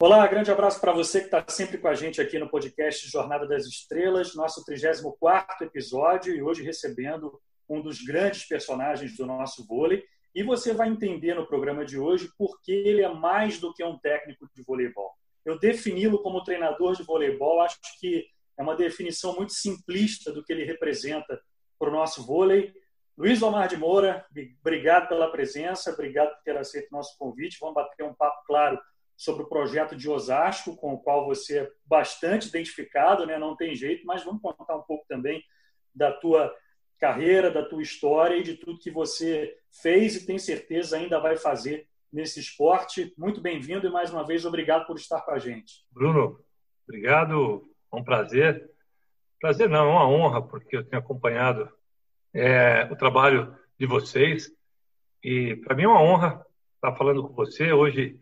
Olá, grande abraço para você que está sempre com a gente aqui no podcast Jornada das Estrelas, nosso 34 episódio e hoje recebendo um dos grandes personagens do nosso vôlei. E você vai entender no programa de hoje por que ele é mais do que um técnico de voleibol. Eu defini-lo como treinador de voleibol, acho que é uma definição muito simplista do que ele representa para o nosso vôlei. Luiz Omar de Moura, obrigado pela presença, obrigado por ter aceito o nosso convite. Vamos bater um papo claro sobre o projeto de Osasco, com o qual você é bastante identificado, né? não tem jeito, mas vamos contar um pouco também da tua carreira, da tua história e de tudo que você fez e tem certeza ainda vai fazer nesse esporte. Muito bem-vindo e mais uma vez obrigado por estar com a gente. Bruno, obrigado, é um prazer. Prazer não, é uma honra, porque eu tenho acompanhado é, o trabalho de vocês e para mim é uma honra estar falando com você hoje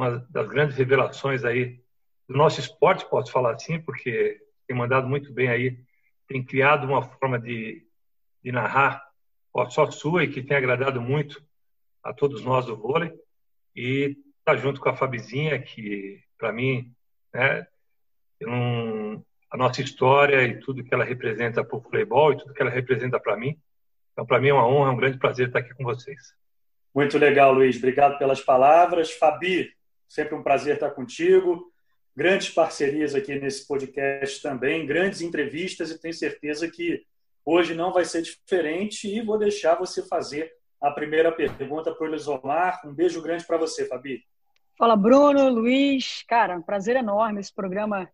uma das grandes revelações aí do nosso esporte, posso falar assim, porque tem mandado muito bem aí, tem criado uma forma de, de narrar só sua e que tem agradado muito a todos nós do vôlei. E tá junto com a Fabizinha, que para mim, né, não, a nossa história e tudo que ela representa para o voleibol e tudo que ela representa para mim. Então, para mim é uma honra, é um grande prazer estar aqui com vocês. Muito legal, Luiz. Obrigado pelas palavras. Fabi, Sempre um prazer estar contigo. Grandes parcerias aqui nesse podcast também, grandes entrevistas e tenho certeza que hoje não vai ser diferente e vou deixar você fazer a primeira pergunta para o Lisomar. Um beijo grande para você, Fabi. Fala, Bruno, Luiz. Cara, um prazer enorme esse programa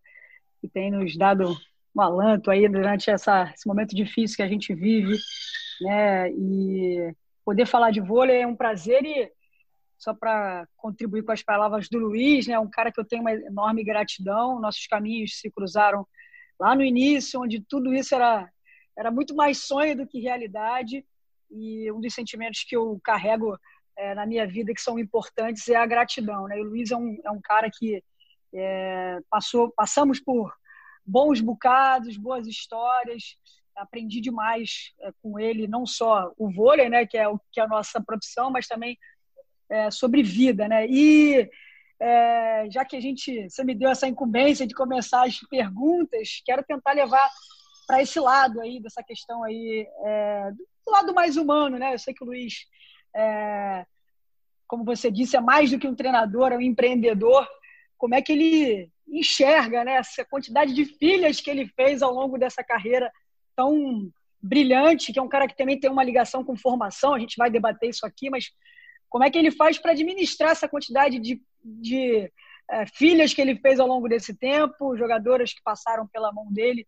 que tem nos dado um alanto aí durante essa, esse momento difícil que a gente vive, né? E poder falar de vôlei é um prazer e só para contribuir com as palavras do Luiz, né, um cara que eu tenho uma enorme gratidão. Nossos caminhos se cruzaram lá no início, onde tudo isso era era muito mais sonho do que realidade. E um dos sentimentos que eu carrego é, na minha vida que são importantes é a gratidão. Né? E o Luiz é um, é um cara que é, passou, passamos por bons bocados, boas histórias. Aprendi demais é, com ele, não só o vôlei, né, que é o que é a nossa profissão, mas também é, sobre vida, né? E é, já que a gente, você me deu essa incumbência de começar as perguntas, quero tentar levar para esse lado aí dessa questão aí é, do lado mais humano, né? Eu sei que o Luiz, é, como você disse, é mais do que um treinador, é um empreendedor. Como é que ele enxerga, né? Essa quantidade de filhas que ele fez ao longo dessa carreira tão brilhante, que é um cara que também tem uma ligação com formação. A gente vai debater isso aqui, mas como é que ele faz para administrar essa quantidade de, de é, filhas que ele fez ao longo desse tempo, jogadoras que passaram pela mão dele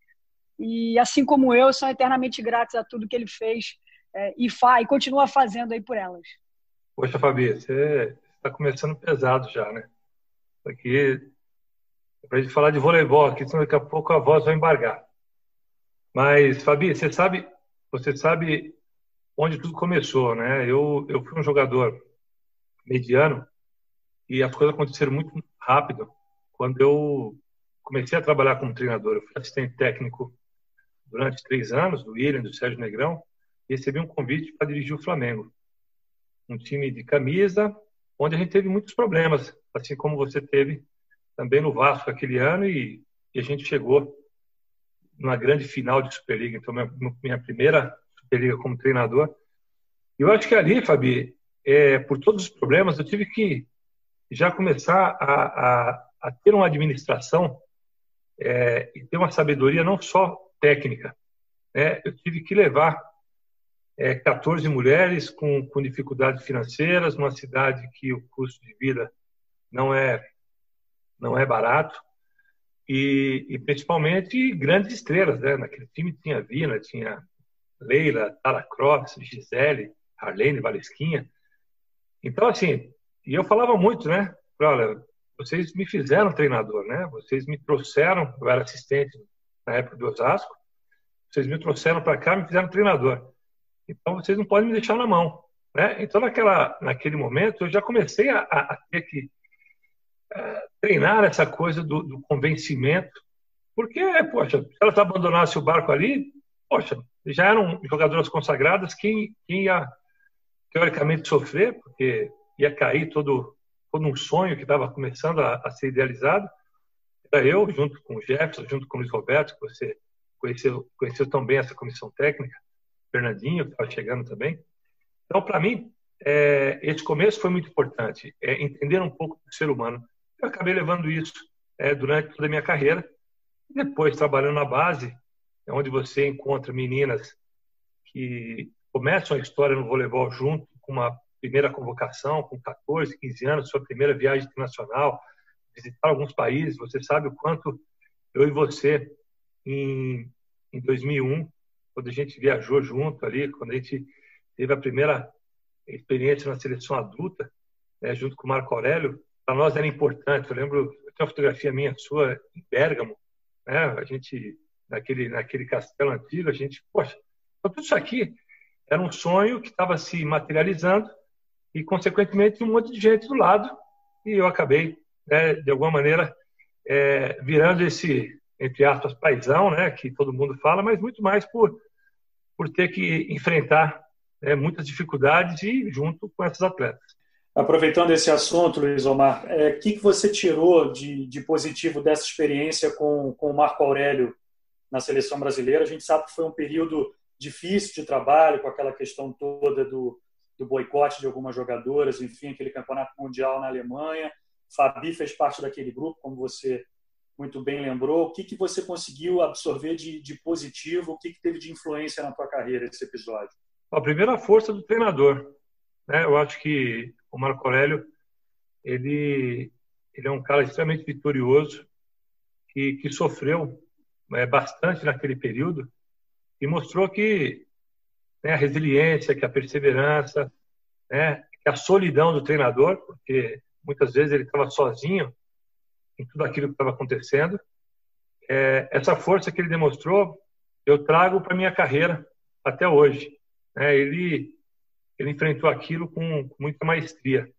e, assim como eu, são eternamente gratos a tudo que ele fez é, e faz e continua fazendo aí por elas. Poxa, Fabi, você está começando pesado já, né? Aqui para a gente falar de voleibol aqui, senão daqui a pouco a voz vai embargar. Mas, Fabi, você sabe, você sabe onde tudo começou, né? Eu, eu fui um jogador mediano e as coisas aconteceram muito rápido. Quando eu comecei a trabalhar como treinador, eu fui assistente técnico durante três anos do William, do Sérgio Negrão, e recebi um convite para dirigir o Flamengo, um time de camisa, onde a gente teve muitos problemas, assim como você teve também no Vasco aquele ano e, e a gente chegou numa grande final de Superliga. Então, minha, minha primeira Superliga como treinador. E eu acho que ali, Fabi, é, por todos os problemas, eu tive que já começar a, a, a ter uma administração é, e ter uma sabedoria não só técnica. Né? Eu tive que levar é, 14 mulheres com, com dificuldades financeiras, numa cidade que o custo de vida não é não é barato e, e principalmente grandes estrelas, né? Naquele time tinha Vina, tinha Leila, Tara Cross, Gisele, Arlene Valesquinha. Então, assim, e eu falava muito, né? Olha, vocês me fizeram treinador, né? Vocês me trouxeram, eu era assistente na época do Osasco, vocês me trouxeram para cá, me fizeram treinador. Então, vocês não podem me deixar na mão, né? Então, naquela, naquele momento, eu já comecei a, a ter que a treinar essa coisa do, do, convencimento, porque, poxa, se elas abandonassem o barco ali, poxa, já eram jogadoras consagradas, quem, quem ia teoricamente sofrer, porque ia cair todo todo um sonho que estava começando a, a, ser idealizado. Era eu, junto com o Jefferson, junto com o Luiz Roberto, que você conheceu, conheceu tão bem essa comissão técnica, Fernandinho, que estava chegando também. Então, para mim, é, esse começo foi muito importante, é, entender um pouco do ser humano. Eu acabei levando isso é, durante toda a minha carreira. Depois, trabalhando na base, é onde você encontra meninas que começam a história no voleibol junto com uma primeira convocação, com 14, 15 anos, sua primeira viagem internacional, visitar alguns países. Você sabe o quanto eu e você, em, em 2001, quando a gente viajou junto ali, quando a gente teve a primeira experiência na seleção adulta, né, junto com o Marco Aurélio, para nós era importante. Eu lembro, eu tenho uma fotografia minha sua em Bérgamo, né, a gente naquele naquele castelo antigo, a gente, poxa, então tudo isso aqui era um sonho que estava se materializando e, consequentemente, um monte de gente do lado. E eu acabei, né, de alguma maneira, é, virando esse, entre aspas, paisão, né, que todo mundo fala, mas muito mais por, por ter que enfrentar né, muitas dificuldades e junto com esses atletas. Aproveitando esse assunto, Luiz Omar, o é, que, que você tirou de, de positivo dessa experiência com, com o Marco Aurélio na seleção brasileira? A gente sabe que foi um período difícil de trabalho, com aquela questão toda do, do boicote de algumas jogadoras, enfim, aquele campeonato mundial na Alemanha. Fabi fez parte daquele grupo, como você muito bem lembrou. O que, que você conseguiu absorver de, de positivo? O que, que teve de influência na tua carreira esse episódio? A primeira força do treinador. Né? Eu acho que o Marco Aurélio ele, ele é um cara extremamente vitorioso que, que sofreu é, bastante naquele período e mostrou que né, a resiliência, que a perseverança, né, que a solidão do treinador, porque muitas vezes ele estava sozinho em tudo aquilo que estava acontecendo. É, essa força que ele demonstrou, eu trago para minha carreira até hoje. Né? Ele ele enfrentou aquilo com, com muita maestria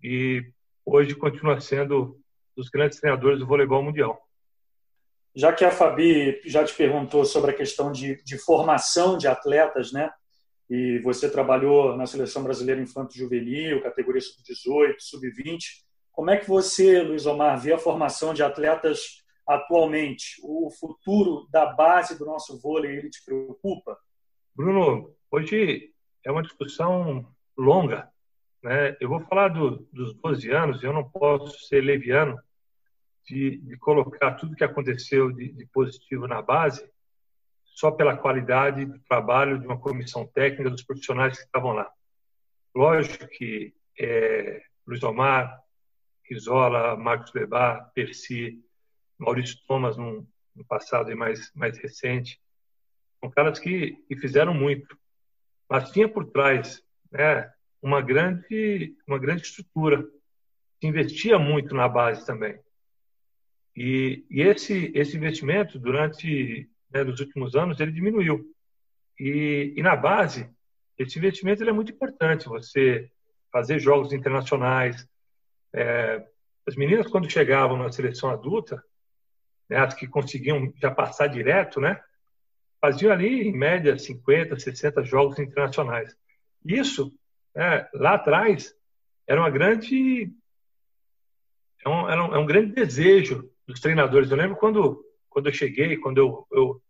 e hoje continua sendo um dos grandes treinadores do voleibol mundial. Já que a Fabi já te perguntou sobre a questão de, de formação de atletas, né? E você trabalhou na seleção brasileira infanto-juvenil, categoria sub-18, sub-20. Como é que você, Luiz Omar, vê a formação de atletas atualmente? O futuro da base do nosso vôlei, ele te preocupa? Bruno, hoje é uma discussão longa. Né? Eu vou falar do, dos 12 anos, eu não posso ser leviano de, de colocar tudo que aconteceu de, de, positivo na base só pela qualidade do trabalho de uma comissão técnica dos profissionais que estavam lá. Lógico que é, Luiz Omar, Isola, Marcos Lebar, Percy, Maurício Thomas no, no passado e mais, mais recente, são caras que, que fizeram muito, mas tinha por trás né, uma grande uma grande estrutura. Que investia muito na base também e, e esse, esse investimento, durante né, os últimos anos, ele diminuiu. E, e na base, esse investimento é muito importante. Você fazer jogos internacionais. É, as meninas, quando chegavam na seleção adulta, né, as que conseguiam já passar direto, né, faziam ali, em média, 50, 60 jogos internacionais. Isso, né, lá atrás, era uma grande é era um, é um grande desejo dos treinadores. Eu lembro quando, quando eu cheguei, quando eu, eu,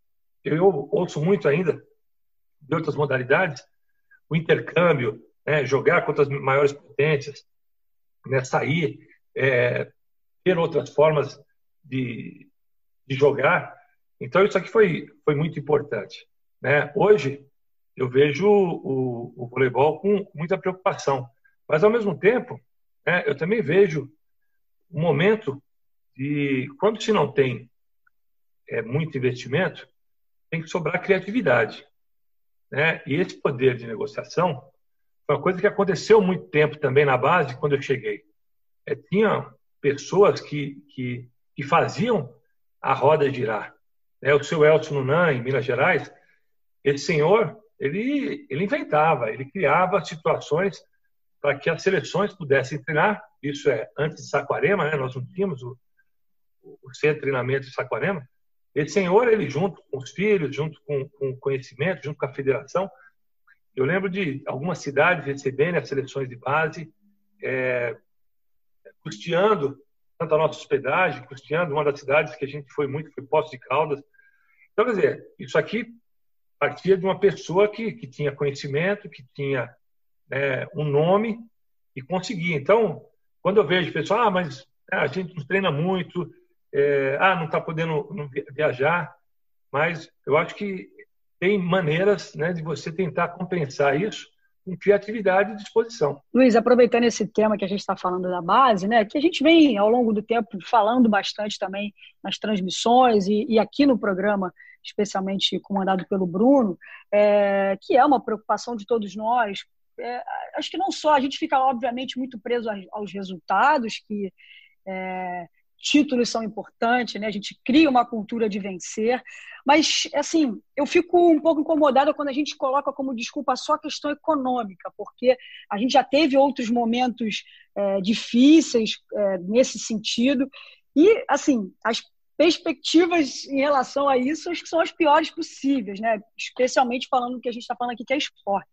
eu ouço muito ainda de outras modalidades, o intercâmbio, né, jogar contra as maiores potências, né, sair, é, ter outras formas de, de jogar. Então, isso aqui foi, foi muito importante. Né? Hoje, eu vejo o, o voleibol com muita preocupação, mas, ao mesmo tempo, né, eu também vejo um momento e quando se não tem é, muito investimento, tem que sobrar criatividade. Né? E esse poder de negociação foi uma coisa que aconteceu muito tempo também na base, quando eu cheguei. É, tinha pessoas que, que, que, faziam a roda girar. Né? O seu Elcio Nunan, em Minas Gerais, esse senhor, ele, ele inventava, ele criava situações para que as seleções pudessem treinar. Isso é antes de Saquarema, né? nós não tínhamos o, o centro de treinamento de Saquarema, esse senhor, ele junto com os filhos, junto com, com o conhecimento, junto com a federação, eu lembro de algumas cidades receberem as seleções de base, é, custeando tanto a nossa hospedagem, custeando uma das cidades que a gente foi muito, foi Poços de Caldas. Então, quer dizer, isso aqui partia de uma pessoa que, que tinha conhecimento, que tinha é, um nome e conseguia. Então, quando eu vejo pessoal, ah, mas é, a gente não treina muito, é, ah, não está podendo viajar, mas eu acho que tem maneiras né, de você tentar compensar isso com criatividade e disposição. Luiz, aproveitando esse tema que a gente está falando da base, né, que a gente vem ao longo do tempo falando bastante também nas transmissões e, e aqui no programa, especialmente comandado pelo Bruno, é, que é uma preocupação de todos nós. É, acho que não só, a gente fica obviamente muito preso aos resultados, que é, títulos são importantes, né? A gente cria uma cultura de vencer, mas assim, eu fico um pouco incomodada quando a gente coloca como desculpa só a questão econômica, porque a gente já teve outros momentos é, difíceis é, nesse sentido e assim as perspectivas em relação a isso acho que são as piores possíveis, né? Especialmente falando que a gente está falando aqui que é esporte.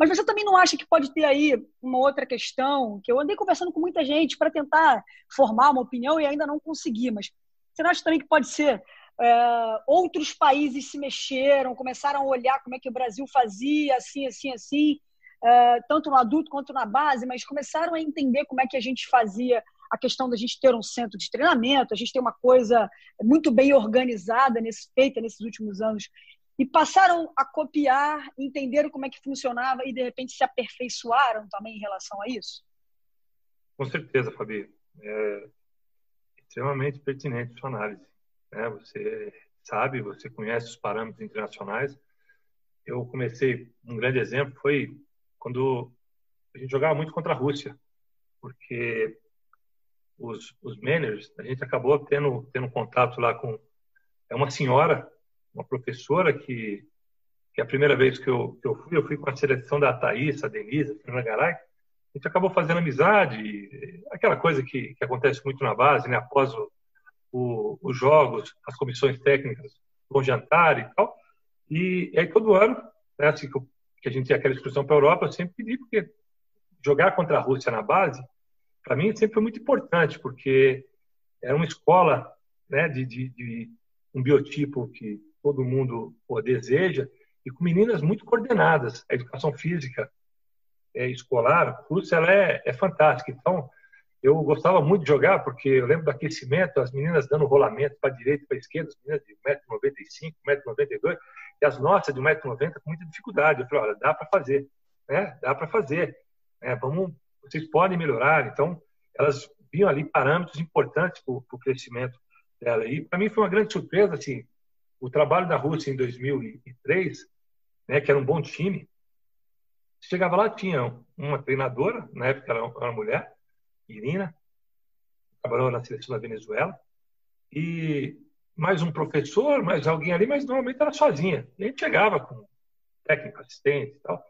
Mas você também não acha que pode ter aí uma outra questão, que eu andei conversando com muita gente para tentar formar uma opinião e ainda não consegui, mas você não acha também que pode ser é, outros países se mexeram, começaram a olhar como é que o Brasil fazia, assim, assim, assim, é, tanto no adulto quanto na base, mas começaram a entender como é que a gente fazia a questão da gente ter um centro de treinamento, a gente ter uma coisa muito bem organizada, nesse, feita nesses últimos anos e passaram a copiar, entenderam como é que funcionava e de repente se aperfeiçoaram também em relação a isso? Com certeza, Fabi. É extremamente pertinente sua análise. Né? Você sabe, você conhece os parâmetros internacionais. Eu comecei, um grande exemplo foi quando a gente jogava muito contra a Rússia, porque os, os managers, a gente acabou tendo, tendo contato lá com é uma senhora uma professora que, que a primeira vez que eu, que eu fui, eu fui com a seleção da Thaís, a Denise, a Fernanda Garay, a gente acabou fazendo amizade, aquela coisa que, que acontece muito na base, né? após o, o, os jogos, as comissões técnicas vão jantar e tal. E, e aí todo ano, né, assim que, eu, que a gente tinha aquela excursão para a Europa, eu sempre pedi, porque jogar contra a Rússia na base, para mim sempre foi muito importante, porque era uma escola né, de, de, de um biotipo que todo mundo deseja, e com meninas muito coordenadas. A educação física é, escolar, curso, ela é, é fantástica. Então, eu gostava muito de jogar, porque eu lembro do aquecimento, as meninas dando rolamento para a direita para a esquerda, as meninas de 1,95m, 1,92m, e as nossas de 1,90m com muita dificuldade. Eu falei, olha, dá para fazer, né? dá para fazer. Né? Vamos, vocês podem melhorar. Então, elas viam ali parâmetros importantes para o crescimento dela. E para mim foi uma grande surpresa, assim, o trabalho da Rússia em 2003, né, que era um bom time, chegava lá, tinha uma treinadora, na época era uma mulher, Irina, trabalhou na seleção da Venezuela, e mais um professor, mais alguém ali, mas normalmente era sozinha. Gente chegava com técnico, assistente e tal.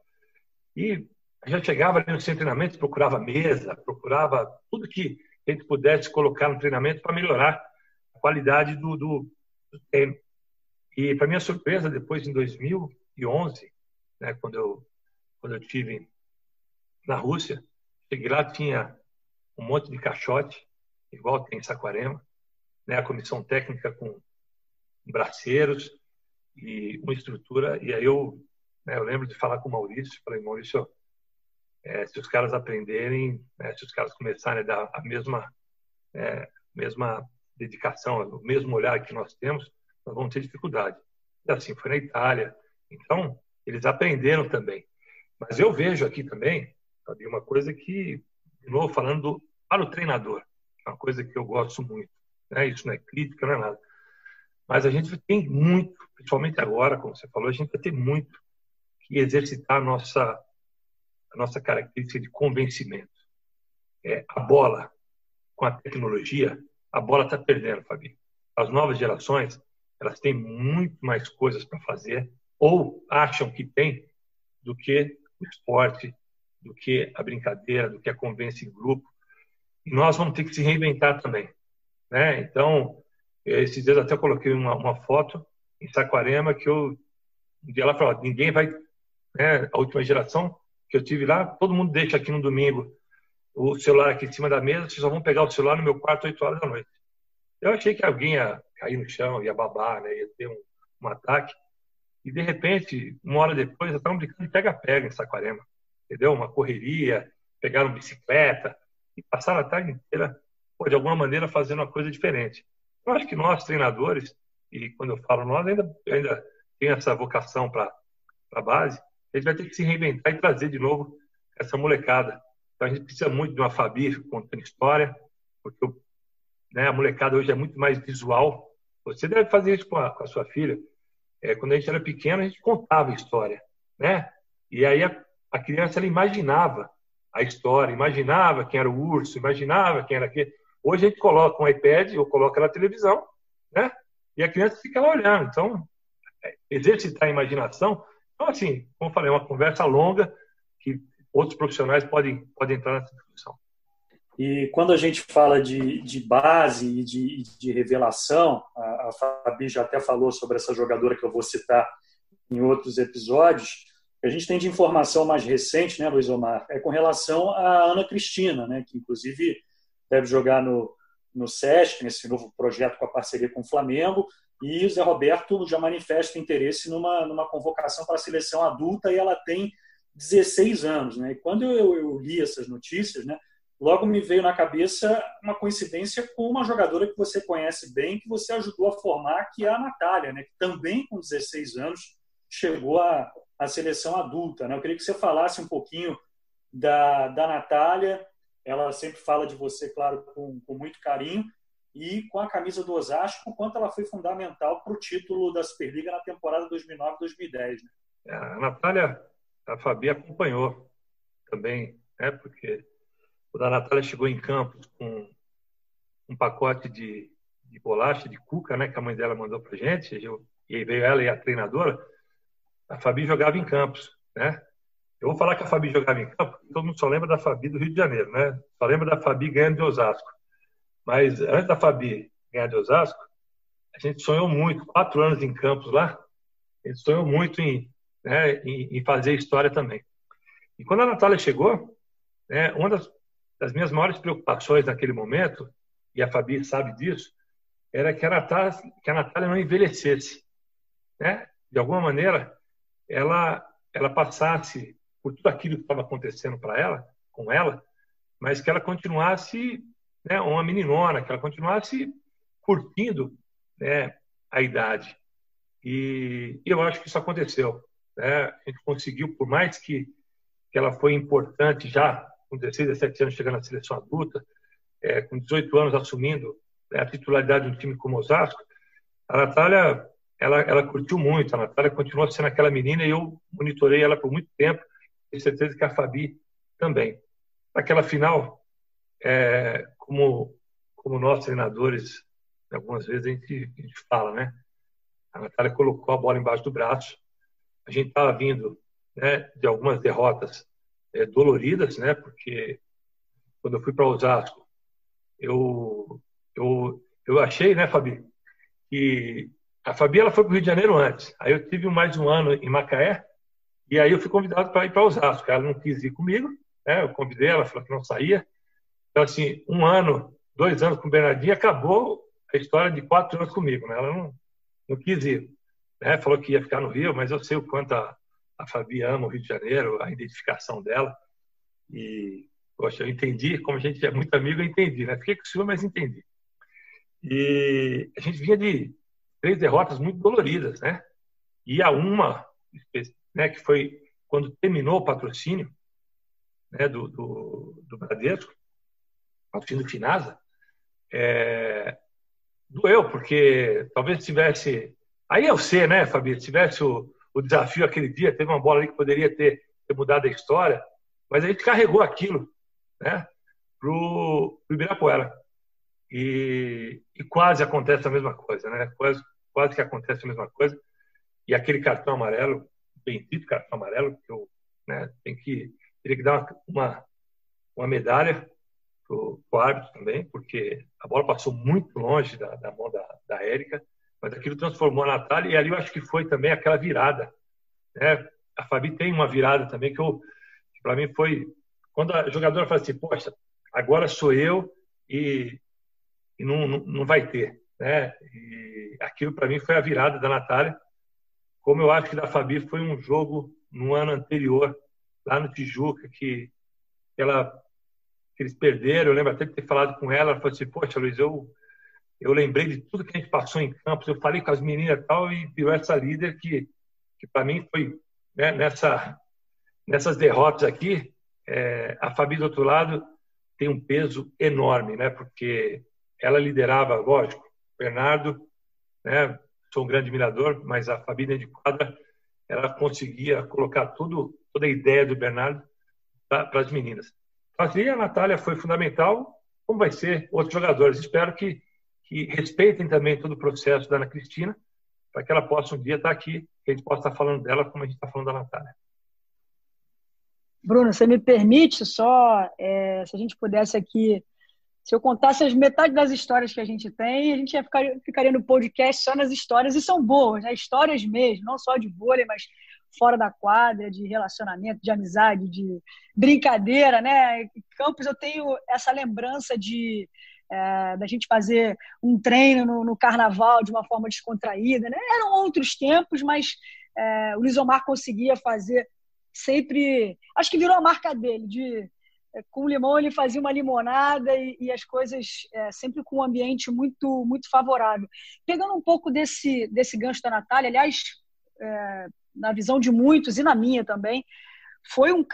E gente chegava ali no centro de treinamento, procurava mesa, procurava tudo que a gente pudesse colocar no treinamento para melhorar a qualidade do, do, do treino. E, para minha surpresa, depois, em 2011, né, quando, eu, quando eu tive na Rússia, cheguei lá, tinha um monte de caixote, igual tem em Saquarema, né, a comissão técnica com braceiros e uma estrutura. E aí eu, né, eu lembro de falar com o Maurício, falei, Maurício, é, se os caras aprenderem, né, se os caras começarem a dar a mesma, é, mesma dedicação, o mesmo olhar que nós temos, nós vamos ter dificuldade. E assim foi na Itália. Então, eles aprenderam também. Mas eu vejo aqui também, sabe, uma coisa que, de novo, falando para o treinador, é uma coisa que eu gosto muito. Né? Isso não é crítica, não é nada. Mas a gente tem muito, principalmente agora, como você falou, a gente vai ter muito que exercitar a nossa, a nossa característica de convencimento. É, a bola, com a tecnologia, a bola está perdendo, Fabi. As novas gerações, elas têm muito mais coisas para fazer ou acham que tem do que o esporte, do que a brincadeira, do que a convivência em grupo. E nós vamos ter que se reinventar também. Né? Então, esses dias até coloquei uma, uma foto em Saquarema que eu um dia falou, ninguém vai, né, a última geração que eu tive lá, todo mundo deixa aqui no domingo o celular aqui em cima da mesa, vocês só vão pegar o celular no meu quarto 8 horas da noite. Eu achei que alguém ia cair no chão, ia babar, né? ia ter um, um ataque. E, de repente, uma hora depois, estavam brincando de pega-pega em Saquarema. Entendeu? Uma correria, pegaram bicicleta e passaram a tarde inteira, pô, de alguma maneira, fazendo uma coisa diferente. Eu acho que nós, treinadores, e quando eu falo nós, ainda, ainda tem essa vocação para a base, a gente vai ter que se reinventar e trazer de novo essa molecada. Então a gente precisa muito de uma Fabi contando história, porque né, a molecada hoje é muito mais visual. Você deve fazer isso com a, com a sua filha. É, quando a gente era pequeno, a gente contava história, né? E aí a, a criança ela imaginava a história, imaginava quem era o urso, imaginava quem era aquele. Hoje a gente coloca um iPad ou coloca na televisão, né? E a criança fica lá olhando. Então, é, exercitar a imaginação. Então, assim, como eu falei, é uma conversa longa que outros profissionais podem, podem entrar nessa discussão. E quando a gente fala de, de base e de, de, revelação, a, a Fabi já até falou sobre essa jogadora que eu vou citar em outros episódios, a gente tem de informação mais recente, né, Luiz Omar, é com relação à Ana Cristina, né, que inclusive deve jogar no, no SESC, nesse novo projeto com a parceria com o Flamengo, e o Zé Roberto já manifesta interesse numa, numa convocação para a seleção adulta e ela tem 16 anos. Né? E quando eu, eu li essas notícias, né, logo me veio na cabeça uma coincidência com uma jogadora que você conhece bem, que você ajudou a formar, que é a Natália, né, que também com 16 anos chegou à, à seleção adulta. Né? Eu queria que você falasse um pouquinho da, da Natália, ela sempre fala de você, claro, com, com muito carinho, e com a camisa do Osasco, o quanto ela foi fundamental para o título da Superliga na temporada 2009-2010. Né? É, a Natália, a Fabi acompanhou também, né? porque quando a Natália chegou em Campos com um pacote de, de bolacha, de cuca, né, que a mãe dela mandou para gente, eu, e aí veio ela e a treinadora, a Fabi jogava em Campos, né? Eu vou falar que a Fabi jogava em campo, todo mundo só lembra da Fabi do Rio de Janeiro, né? Só lembra da Fabi ganhando de Osasco. Mas antes da Fabi ganhar de Osasco, a gente sonhou muito, quatro anos em Campos lá, a gente sonhou muito em, né, em, em fazer história também. E quando a Natália chegou, né, uma das, das, minhas maiores preocupações naquele momento, e a Fabi sabe disso, era que a Natália, que a Natália não envelhecesse. Né? De alguma maneira, ela, ela passasse por tudo aquilo que estava acontecendo para ela, com ela, mas que ela continuasse né, uma meninona, que ela continuasse curtindo né, a idade. E, eu acho que isso aconteceu. Né? A gente conseguiu, por mais que, que ela foi importante já com 16, 17 anos chegando na seleção adulta, é, com 18 anos assumindo né, a titularidade de um time como Osasco, a Natália ela, ela curtiu muito. A Natália continuou sendo aquela menina e eu monitorei ela por muito tempo tenho certeza que a Fabi também. Naquela final, é, como, como nós treinadores, algumas vezes a gente, a gente fala, né? A Natália colocou a bola embaixo do braço. A gente estava vindo né, de algumas derrotas é, doloridas, né? Porque quando eu fui para Osasco, eu, eu, eu achei, né, Fabi, que a Fabi ela foi para o Rio de Janeiro antes. Aí eu tive mais um ano em Macaé e aí eu fui convidado para ir para Osasco. Ela não quis ir comigo, né? Eu convidei ela, falou que não saía. Então, assim, um ano, dois anos com o Bernardinho, acabou a história de quatro anos comigo, né? Ela não, não quis ir. Né? Falou que ia ficar no Rio, mas eu sei o quanto a, a Fabi ama o Rio de Janeiro, a identificação dela. E, poxa, eu entendi, como a gente é muito amigo, eu entendi, né? Fiquei com ciúme, mas entendi. E a gente vinha de três derrotas muito doloridas, né? E a uma né, que foi quando terminou o patrocínio né, do, do, do Bradesco, patrocínio do Finasa, é, doeu, porque talvez tivesse. Aí eu sei, né, Fabi? Se tivesse o, o desafio aquele dia, teve uma bola ali que poderia ter, ter mudado a história, mas a gente carregou aquilo né, para o Ibirapuera. E, e, quase acontece a mesma coisa, né? Quase, quase que acontece a mesma coisa. E aquele cartão amarelo bendito cartão amarelo, porque eu né, tem que, teria que dar uma, uma, uma medalha para o árbitro também, porque a bola passou muito longe da, da mão da, da Érica, mas aquilo transformou a Natália, e ali eu acho que foi também aquela virada. Né? A Fabi tem uma virada também que, que para mim foi, quando a jogadora fala assim, poxa, agora sou eu e, e não, não, não vai ter. Né? E aquilo para mim foi a virada da Natália, como eu acho que da Fabi foi um jogo no ano anterior, lá no Tijuca, que ela que eles perderam. Eu lembro até de ter falado com ela. Ela falou assim: Poxa, Luiz, eu, eu lembrei de tudo que a gente passou em campos. Eu falei com as meninas e tal, e virou essa líder que, que para mim foi né, nessa, nessas derrotas aqui. É, a Fabi do outro lado tem um peso enorme, né? Porque ela liderava, lógico, Bernardo, né? Sou um grande admirador, mas a Fabi de quadra, ela conseguia colocar tudo, toda a ideia do Bernardo para as meninas. Assim, a Natália foi fundamental, como vai ser outros jogadores. Espero que, que respeitem também todo o processo da Ana Cristina, para que ela possa um dia estar aqui, que a gente possa estar falando dela como a gente está falando da Natália. Bruno, você me permite só, é, se a gente pudesse aqui, se eu contasse as metade das histórias que a gente tem, a gente ia ficar, ficaria no podcast só nas histórias, e são boas, né? histórias mesmo, não só de vôlei, mas fora da quadra, de relacionamento, de amizade, de brincadeira, né? Campos, eu tenho essa lembrança de é, da gente fazer um treino no, no, carnaval de uma forma descontraída, né? Eram outros tempos, mas é, o Luiz Omar conseguia fazer sempre, acho que virou a marca dele, de é, com limão ele fazia uma limonada e, e as coisas é, sempre com um ambiente muito muito favorável. Pegando um pouco desse desse gancho da Natália, aliás, é, na visão de muitos e na minha também, foi um,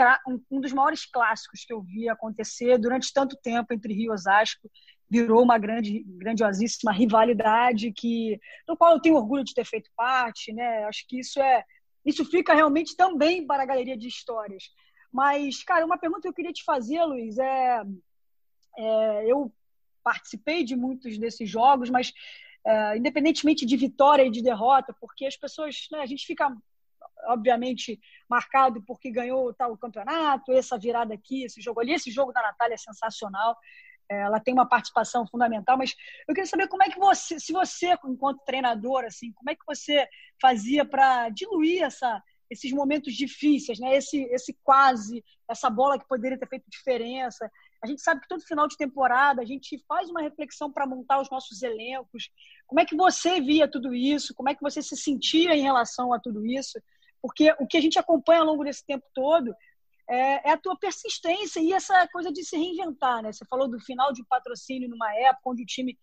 um, dos maiores clássicos que eu vi acontecer durante tanto tempo entre Rio e Osasco. Virou uma grande, grandiosíssima rivalidade que, do qual eu tenho orgulho de ter feito parte. Né? Acho que isso é isso fica realmente também para a galeria de histórias. Mas, cara, uma pergunta que eu queria te fazer, Luiz, é, é eu participei de muitos desses jogos, mas é, independentemente de vitória e de derrota, porque as pessoas, né, a gente fica obviamente marcado porque ganhou tal campeonato, essa virada aqui, esse jogo ali, esse jogo da Natália é sensacional. É, ela tem uma participação fundamental, mas eu queria saber como é que você, se você, enquanto treinador, assim, como é que você fazia para diluir essa, esses momentos difíceis, né? Esse, esse quase, essa bola que poderia ter feito diferença. A gente sabe que todo final de temporada a gente faz uma reflexão para montar os nossos elencos. Como é que você via tudo isso? Como é que você se sentia em relação a tudo isso? Porque o que a gente acompanha ao longo desse tempo todo é, é, a tua persistência e essa coisa de se reinventar, né? Você falou do final de patrocínio numa época onde o time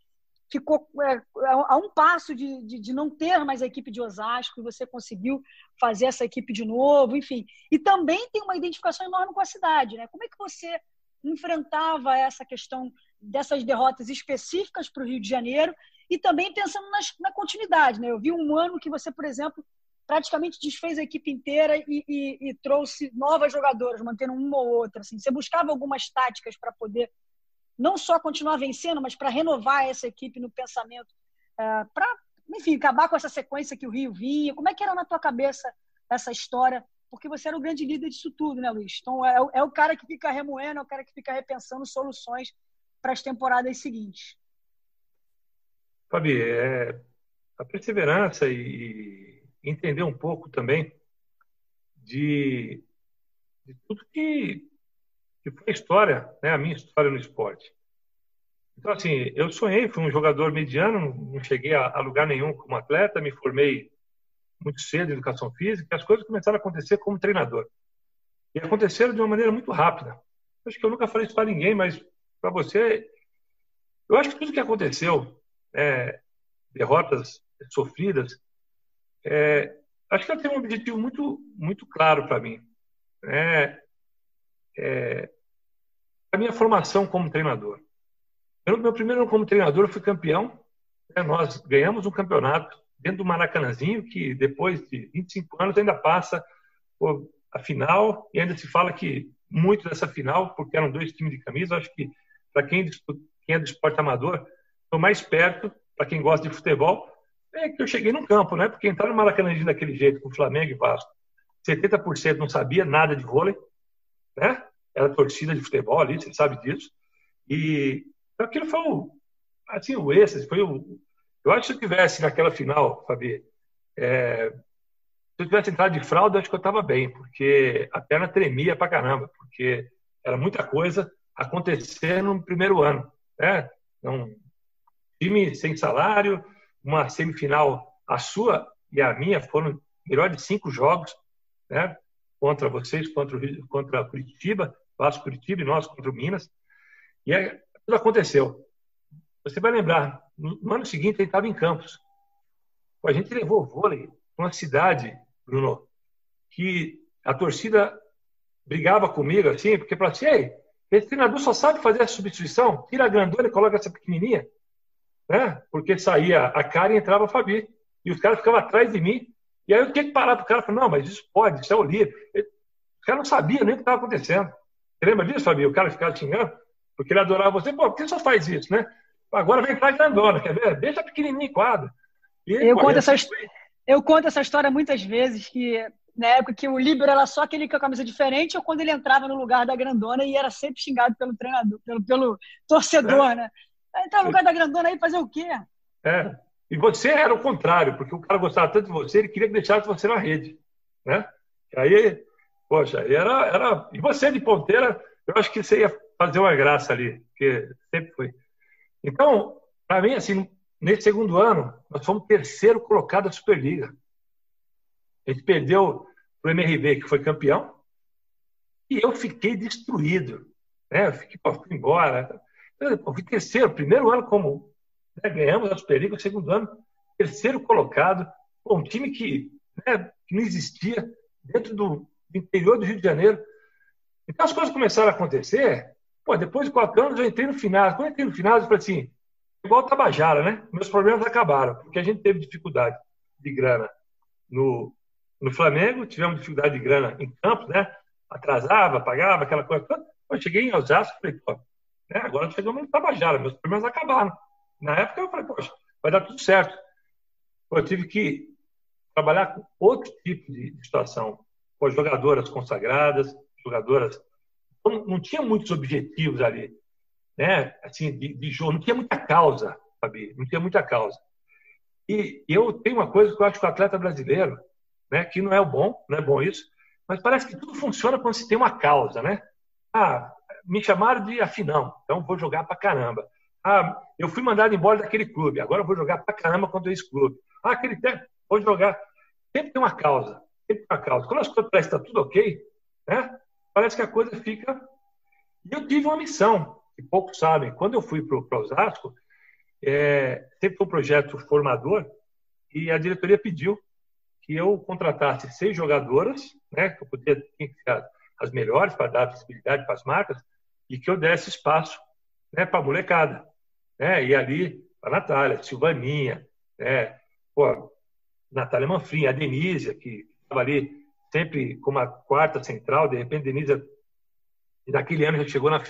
ficou é, a um passo de, de, de, não ter mais a equipe de Osasco e você conseguiu fazer essa equipe de novo, enfim. E também tem uma identificação enorme com a cidade, né? Como é que você enfrentava essa questão dessas derrotas específicas para o Rio de Janeiro e também pensando nas, na continuidade, né? Eu vi um ano que você, por exemplo, praticamente desfez a equipe inteira e, e, e trouxe novas jogadoras, mantendo uma ou outra. Assim. Você buscava algumas táticas para poder não só continuar vencendo, mas para renovar essa equipe no pensamento, uh, para, enfim, acabar com essa sequência que o Rio vinha. Como é que era na tua cabeça essa história? Porque você era o grande líder disso tudo, né, Luiz? Então, é, é o cara que fica remoendo, é o cara que fica repensando soluções para as temporadas seguintes. Fabi, é, a perseverança e entender um pouco também de, de tudo que, que foi a história, né, a minha história no esporte. Então, assim, eu sonhei, fui um jogador mediano, não cheguei a, a lugar nenhum como atleta, me formei muito cedo em educação física, e as coisas começaram a acontecer como treinador. E aconteceram de uma maneira muito rápida. Acho que eu nunca falei isso para ninguém, mas para você, eu acho que tudo que aconteceu, é, derrotas sofridas, é, acho que ela tem um objetivo muito, muito claro para mim. É, é, a minha formação como treinador. Eu, meu primeiro ano como treinador, eu fui campeão. Né, nós ganhamos um campeonato dentro do Maracanãzinho, que depois de 25 anos ainda passa por a final, e ainda se fala que muito dessa final, porque eram dois times de camisa, acho que para quem, quem é do esporte amador, estou mais perto, para quem gosta de futebol, é que eu cheguei no campo, né? Porque entrar no Maracanã daquele jeito, com Flamengo e Vasco, 70% não sabia nada de vôlei, né? Era torcida de futebol ali, você sabe disso. E então, aquilo foi o, assim, o êxtase, foi o... Eu acho que se eu tivesse naquela final, Fabi, é, se eu tivesse entrado de fralda, acho que eu estava bem, porque a perna tremia pra caramba, porque era muita coisa acontecendo no primeiro ano. Né? Um time sem salário, uma semifinal, a sua e a minha foram melhor de cinco jogos, né? contra vocês, contra, o, contra Curitiba, Vasco Curitiba e nós contra o Minas. E aí, tudo aconteceu. Você vai lembrar, no ano seguinte ele estava em Campos. A gente levou vôlei para uma cidade, Bruno, que a torcida brigava comigo assim, porque falava assim, Ei, esse treinador só sabe fazer a substituição, tira a grandona e coloca essa pequenininha. Né? Porque saía a cara e entrava a Fabi. E os caras ficavam atrás de mim. E aí eu tinha que parar para o cara e falar, não, mas isso pode, isso é o livro. O cara não sabia nem o que estava acontecendo. Você lembra disso, Fabi? O cara ficava xingando, porque ele adorava você. Pô, por que só faz isso, né? Agora vem entrar grandona, quer ver? Deixa pequenininho em quadro. E, eu, conto essa, eu conto essa história muitas vezes, que na época que o líbero era só aquele com a camisa diferente, ou quando ele entrava no lugar da grandona e era sempre xingado pelo treinador, pelo, pelo torcedor, é. né? Entrar no lugar da grandona aí fazer o quê? É. E você era o contrário, porque o cara gostava tanto de você, ele queria que deixasse você na rede, né? Aí, poxa, era, era... E você de ponteira, eu acho que você ia fazer uma graça ali, porque sempre foi. Então, para mim, assim, nesse segundo ano, nós fomos terceiro colocado da Superliga. A gente perdeu o MRV, que foi campeão, e eu fiquei destruído. Né? Eu fiquei, pô, fui embora. Eu fui terceiro, primeiro ano como né, ganhamos a Superliga, segundo ano, terceiro colocado, pô, um time que, né, que, não existia dentro do, interior do Rio de Janeiro. Então as coisas começaram a acontecer. Pô, depois de quatro anos eu entrei no final. Quando eu entrei no final, eu falei assim, igual o Tabajara, né? Meus problemas acabaram, porque a gente teve dificuldade de grana no, no Flamengo, tivemos dificuldade de grana em Campos, né? Atrasava, pagava, aquela coisa toda. Eu cheguei em Osasco, falei, pô, né? agora chegamos no Tabajara, meus problemas acabaram. Na época eu falei, poxa, vai dar tudo certo. Eu tive que trabalhar com outro tipo de situação, com as jogadoras consagradas, jogadoras. Então, não tinha muitos objetivos ali, né? Assim, de, de jogo, não tinha muita causa, Fabi, não tinha muita causa. E eu tenho uma coisa que eu acho que o atleta brasileiro, né? Que não é bom, não é bom isso, mas parece que tudo funciona quando se tem uma causa, né? Ah, me chamaram de afinão, então vou jogar pra caramba. Ah, eu fui mandado embora daquele clube, agora vou jogar pra caramba contra esse clube. Ah, aquele tempo, vou jogar. Sempre tem uma causa, sempre tem uma causa. Quando as coisas parecem que está tudo ok, né? Parece que a coisa fica. E eu tive uma missão, que poucos sabem. Quando eu fui para Osasco, é, sempre foi um projeto formador, e a diretoria pediu que eu contratasse seis jogadoras, né, que eu podia ter as melhores para dar visibilidade para as marcas, e que eu desse espaço né, para a molecada. Né, e ali, a Natália, Silvaninha, né, pô, Natália Manfrim, a Denise, que estava ali sempre como a quarta central, de repente, Denise, naquele ano já chegou na.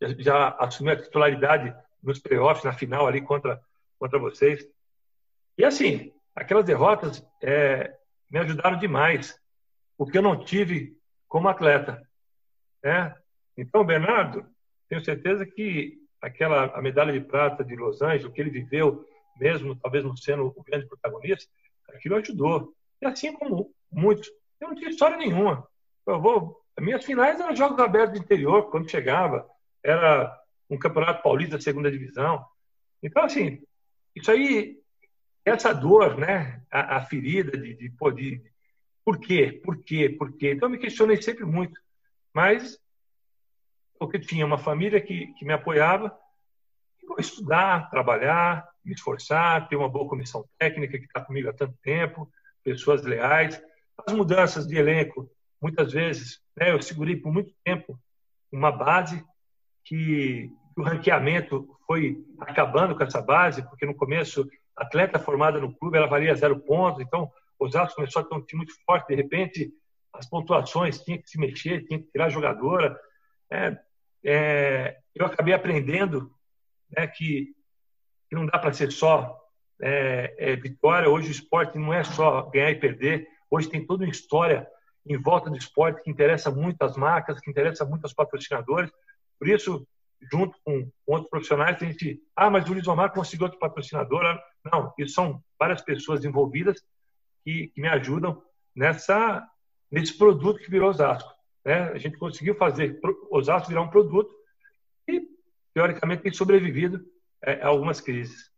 Já, já assumiu a titularidade nos playoffs, na final ali contra, contra vocês. E assim, aquelas derrotas é, me ajudaram demais, porque eu não tive como atleta. Né? Então, Bernardo, tenho certeza que aquela a medalha de prata de Los Angeles, o que ele viveu, mesmo talvez não sendo o grande protagonista, aquilo ajudou. E assim como muitos, eu não tinha história nenhuma. Eu vou, as minhas finais eram jogos abertos do interior, quando chegava, era um campeonato paulista segunda divisão. Então, assim, isso aí essa dor, né, a, a ferida de, de, por quê, por quê, por quê. Então eu me questionei sempre muito, mas porque tinha uma família que, que me apoiava, estudar, trabalhar, me esforçar, ter uma boa comissão técnica que está comigo há tanto tempo, pessoas leais. As mudanças de elenco, muitas vezes, né, eu segurei por muito tempo uma base que o ranqueamento foi acabando com essa base, porque no começo atleta formada no clube, ela valia zero pontos. Então, o Osasco começou a ter um time muito forte. De repente, as pontuações tinha que se mexer, tinha que tirar a jogadora. É, é, eu acabei aprendendo né, que, que, não dá para ser só é, é, vitória. Hoje o esporte não é só ganhar e perder. Hoje tem toda uma história em volta do esporte que interessa muito às marcas, que interessa muito aos patrocinadores. Por isso, junto com, outros profissionais, a gente, ah, mas o Luiz Omar conseguiu outro patrocinador. Não, isso são várias pessoas envolvidas que, que me ajudam nessa nesse produto que virou Osasco. Né, a gente conseguiu fazer Osasco virar um produto e, teoricamente, tem sobrevivido é, a algumas crises.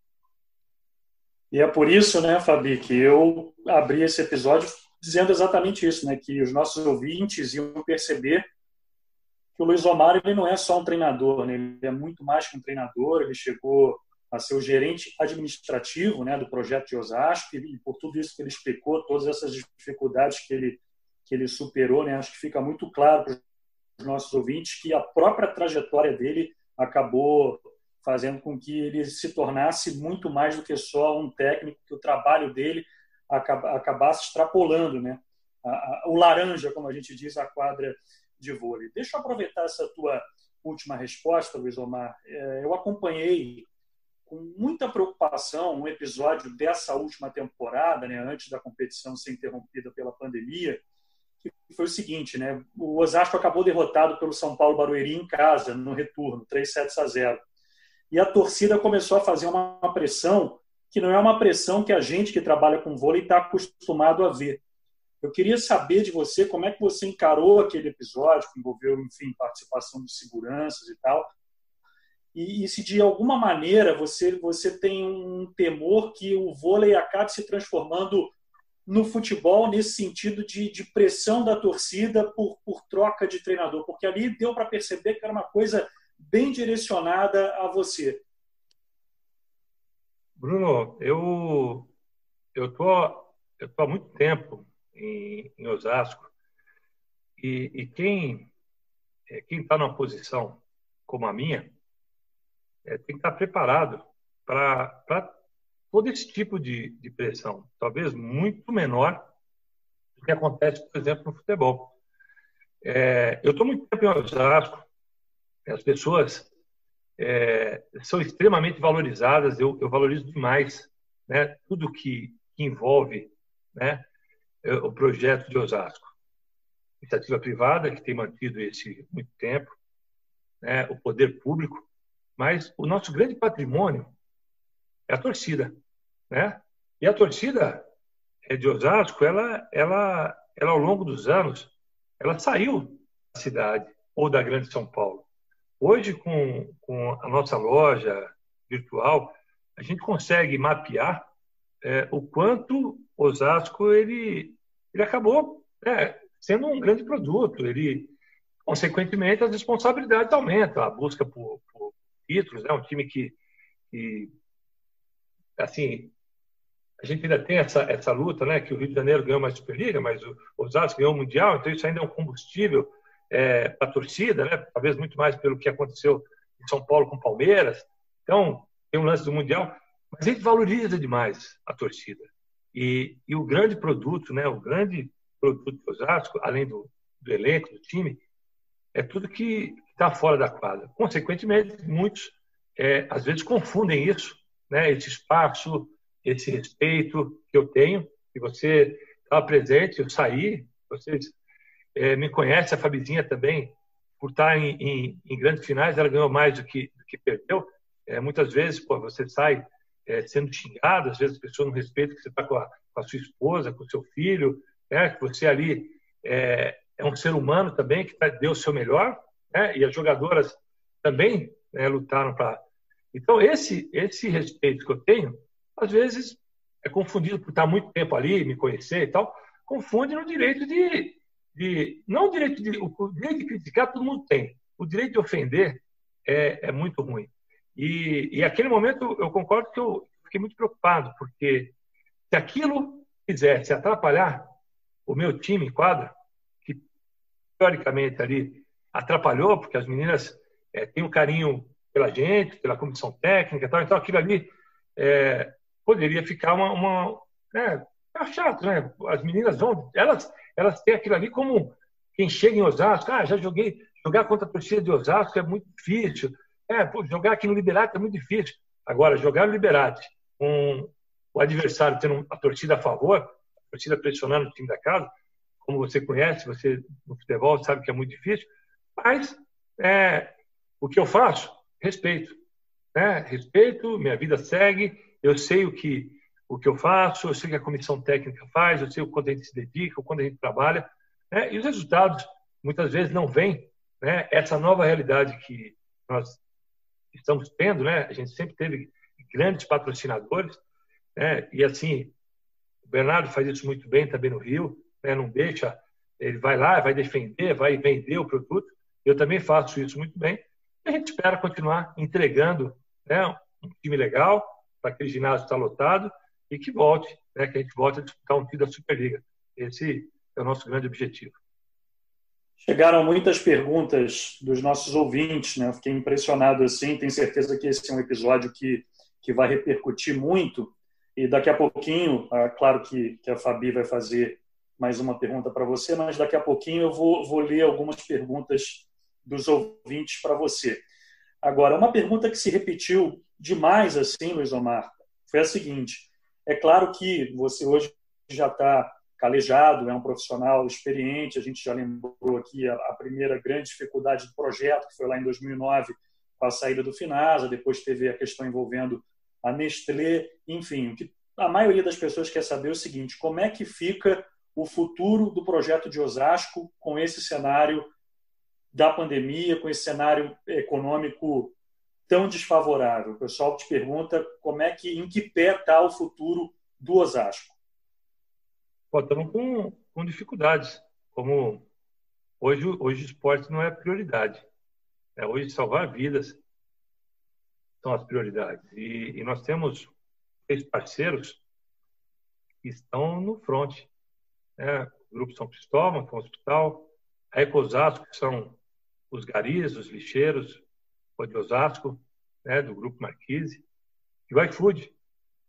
E é por isso, né, Fabi, que eu abri esse episódio dizendo exatamente isso, né, que os nossos ouvintes iam perceber que o Luiz Omar ele não é só um treinador, né, ele é muito mais que um treinador, ele chegou a ser o gerente administrativo né, do projeto de Osasco e por tudo isso que ele explicou, todas essas dificuldades que ele, que ele superou, né, acho que fica muito claro para os nossos ouvintes que a própria trajetória dele acabou fazendo com que ele se tornasse muito mais do que só um técnico, que o trabalho dele acabasse extrapolando né, o laranja, como a gente diz, a quadra de vôlei. Deixa eu aproveitar essa tua última resposta, Luiz Omar. É, eu acompanhei com muita preocupação um episódio dessa última temporada, né, antes da competição ser interrompida pela pandemia, que foi o seguinte, né, o Osasco acabou derrotado pelo São Paulo Barueri em casa, no retorno, 3 sets a 0. E a torcida começou a fazer uma pressão que não é uma pressão que a gente que trabalha com vôlei está acostumado a ver. Eu queria saber de você como é que você encarou aquele episódio que envolveu, enfim, participação de seguranças e tal, e, e, se de alguma maneira você, você tem um temor que o vôlei acabe se transformando no futebol nesse sentido de, de pressão da torcida por, por troca de treinador, porque ali deu para perceber que era uma coisa bem direcionada a você. Bruno, eu eu tô eu tô há muito tempo em, em Osasco e, e quem é, quem está numa posição como a minha é, tem que estar preparado para todo esse tipo de, de pressão, talvez muito menor do que acontece, por exemplo, no futebol. É, eu estou muito tempo em Osasco, as pessoas é, são extremamente valorizadas, eu, eu valorizo demais né, tudo que, que envolve né, é, o projeto de Osasco. Iniciativa privada, que tem mantido esse muito tempo, né, o poder público, mas o nosso grande patrimônio é a torcida, né? E a torcida é, de Osasco, ela, ela, ela ao longo dos anos, ela saiu da cidade ou da grande São Paulo. Hoje, com, com a nossa loja virtual, a gente consegue mapear é, o quanto Osasco ele, ele acabou é, sendo um grande produto. Ele, consequentemente, as responsabilidades aumentam, a busca por, por títulos, né? um time que, que, assim, a gente ainda tem essa, essa luta, né? que o Rio de Janeiro ganhou mais Superliga, mas o Osasco ganhou o Mundial, então isso ainda é um combustível é, para a torcida, né? talvez muito mais pelo que aconteceu em São Paulo com o Palmeiras. Então, tem um lance do Mundial, mas a gente valoriza demais a torcida. E, e o grande produto, né? o grande produto do Osasco, além do, do elenco, do time, é tudo que está fora da quadra. Consequentemente, muitos é, às vezes confundem isso, né? esse espaço, esse respeito que eu tenho, que você estava presente, eu saí, vocês é, me conhecem, a Fabizinha também, por estar em, em, em, grandes finais, ela ganhou mais do que, do que perdeu. É, muitas vezes, pô, você sai é, sendo xingado, às vezes a pessoa não respeita que você está com, com, a sua esposa, com o seu filho, né? que você ali é, é um ser humano também que deu o seu melhor, né? e as jogadoras também né, lutaram para. Então, esse, esse respeito que eu tenho, às vezes é confundido por estar muito tempo ali, me conhecer e tal, confunde no direito de. de não o direito de. O direito de criticar todo mundo tem. O direito de ofender é, é muito ruim. E, e aquele momento eu concordo que eu fiquei muito preocupado, porque se aquilo quisesse atrapalhar o meu time em quadra, teoricamente ali atrapalhou, porque as meninas é, têm um carinho pela gente, pela comissão técnica tal, então aquilo ali é, poderia ficar uma, uma né, é chato, né? As meninas vão, elas, elas têm aquilo ali como quem chega em Osasco, ah, já joguei, jogar contra a torcida de Osasco é muito difícil, é, pô, jogar aqui no Liberati é muito difícil. Agora, jogar no Liberati com o adversário tendo a torcida a favor, a torcida pressionando o time da casa, como você conhece, você no futebol sabe que é muito difícil, mas é, o que eu faço? Respeito. Né? Respeito, minha vida segue, eu sei o que, o que eu faço, eu sei o que a comissão técnica faz, eu sei o quanto a gente se dedica, o quanto a gente trabalha, né? e os resultados muitas vezes não veem né, essa nova realidade que nós estamos tendo, né? A gente sempre teve grandes patrocinadores, né? E assim, o Bernardo faz isso muito bem também no Rio, né? Não deixa, ele vai lá, vai defender, vai vender o produto. Eu também faço isso muito bem. A gente espera continuar entregando, né? Um time legal para aquele ginásio estar lotado e que volte, né? Que a gente volte a disputar um time da Superliga. Esse é o nosso grande objetivo. Chegaram muitas perguntas dos nossos ouvintes, né? Eu fiquei impressionado assim. Tenho certeza que esse é um episódio que, que vai repercutir muito. E daqui a pouquinho, ah, claro que, que a Fabi vai fazer mais uma pergunta para você, mas daqui a pouquinho eu vou, vou ler algumas perguntas dos ouvintes para você. Agora, uma pergunta que se repetiu demais assim, Luiz Omar, foi a seguinte: é claro que você hoje já está calejado, é um profissional experiente. A gente já lembrou aqui a, a, primeira grande dificuldade do projeto, que foi lá em 2009, com a saída do Finasa. Depois teve a questão envolvendo a Nestlé. Enfim, o que a maioria das pessoas quer saber é o seguinte: como é que fica o futuro do projeto de Osasco com esse cenário da pandemia, com esse cenário econômico tão desfavorável? O pessoal te pergunta como é que, em que pé está o futuro do Osasco pô, estamos com, com dificuldades. Como hoje, hoje o esporte não é prioridade. É, hoje salvar vidas são as prioridades. E, e nós temos três parceiros que estão no front. Né? O Grupo São Cristóvão, que é um hospital, a Ecosasco, que são os garis, os lixeiros, o de Osasco, né? do Grupo Marquise, e o iFood,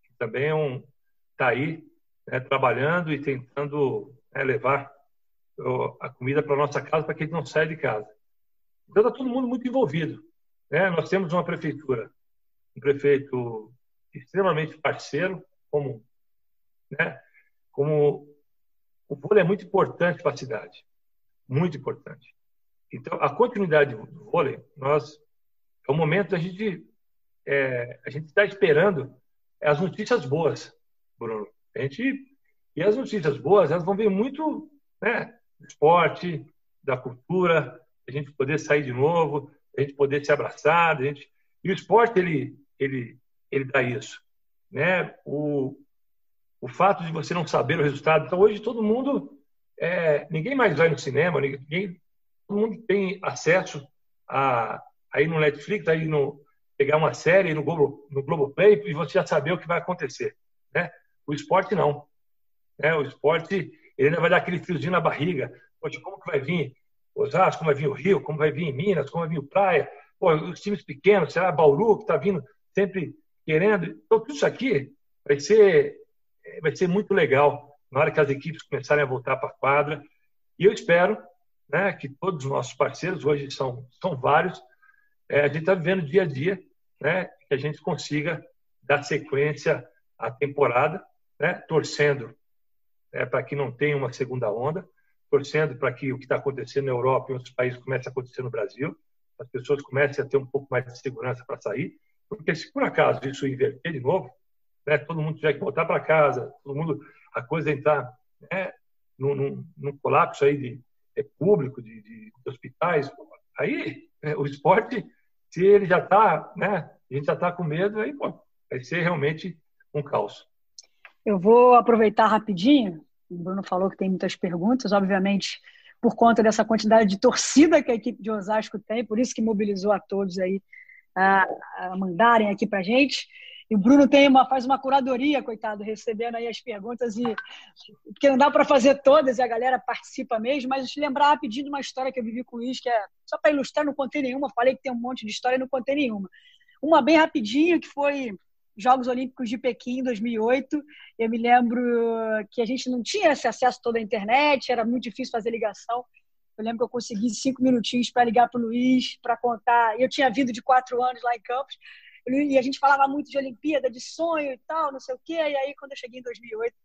que também é um, está aí né, trabalhando e tentando né, levar a comida para nossa casa para que a gente não saia de casa. Então está todo mundo muito envolvido. Né? Nós temos uma prefeitura, um prefeito extremamente parceiro, como, né, como o vôlei é muito importante para a cidade, muito importante. Então a continuidade do vôlei, nós é o momento da gente é, a gente está esperando as notícias boas, Bruno. A gente, e as notícias boas, elas vão vir muito né, do esporte, da cultura, a gente poder sair de novo, a gente poder se abraçar, a gente... e o esporte ele ele ele dá isso, né? O o fato de você não saber o resultado, então hoje todo mundo é, ninguém mais vai no cinema, ninguém todo mundo tem acesso a aí no Netflix, aí no pegar uma série no Globo no Globoplay e você já saber o que vai acontecer, né? O esporte não. É, o esporte ele ainda vai dar aquele friozinho na barriga. Poxa, como que vai vir Osasco, como vai vir o Rio, como vai vir Minas, como vai vir o Praia, Pô, os times pequenos, será Bauru que está vindo sempre querendo. Então, tudo isso aqui vai ser, vai ser muito legal na hora que as equipes começarem a voltar para a quadra. E eu espero né, que todos os nossos parceiros, hoje são, são vários, é, a gente está vivendo dia a dia, né, que a gente consiga dar sequência à temporada né, torcendo né, para que não tenha uma segunda onda, torcendo para que o que está acontecendo na Europa e outros países comece a acontecer no Brasil, as pessoas comecem a ter um pouco mais de segurança para sair, porque se por acaso isso inverter de novo, né, todo mundo tiver que voltar para casa, todo mundo, a coisa entrar né, num, num, num colapso aí de, público, de, de, hospitais, aí é, o esporte, se ele já está, né, a gente já está com medo, aí pô, vai ser realmente um caos. Eu vou aproveitar rapidinho. O Bruno falou que tem muitas perguntas, obviamente, por conta dessa quantidade de torcida que a equipe de Osasco tem, por isso que mobilizou a todos aí a, a mandarem aqui para gente. E o Bruno tem uma, faz uma curadoria, coitado, recebendo aí as perguntas e porque não dá para fazer todas e a galera participa mesmo, mas te lembrar rapidinho de uma história que eu vivi com o Luiz, que é só para ilustrar, não contei nenhuma, falei que tem um monte de história e não contei nenhuma. Uma bem rapidinho, que foi Jogos Olímpicos de Pequim, em 2008. Eu me lembro que a gente não tinha esse acesso toda à internet, era muito difícil fazer ligação. Eu lembro que eu consegui cinco minutinhos para ligar para o Luiz, para contar. Eu tinha vindo de quatro anos lá em Campos, e a gente falava muito de Olimpíada, de sonho e tal, não sei o quê. E aí, quando eu cheguei em 2008,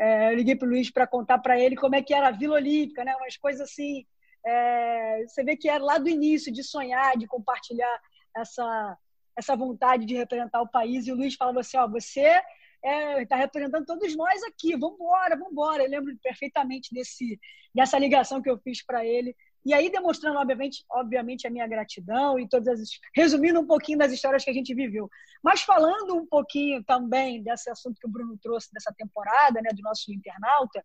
é, eu liguei para o Luiz para contar para ele como é que era a Vila Olímpica, né? umas coisas assim. É, você vê que era lá do início, de sonhar, de compartilhar essa, essa vontade de representar o país. E o Luiz falava assim: ó, você está é, tá representando todos nós aqui, vamos embora, vamos embora. Eu lembro perfeitamente desse, dessa ligação que eu fiz para ele E aí demonstrando, obviamente, obviamente, a minha gratidão e todas as. resumindo um pouquinho das histórias que a gente viveu. Mas falando um pouquinho também desse assunto que o Bruno trouxe dessa temporada, né, do nosso internauta,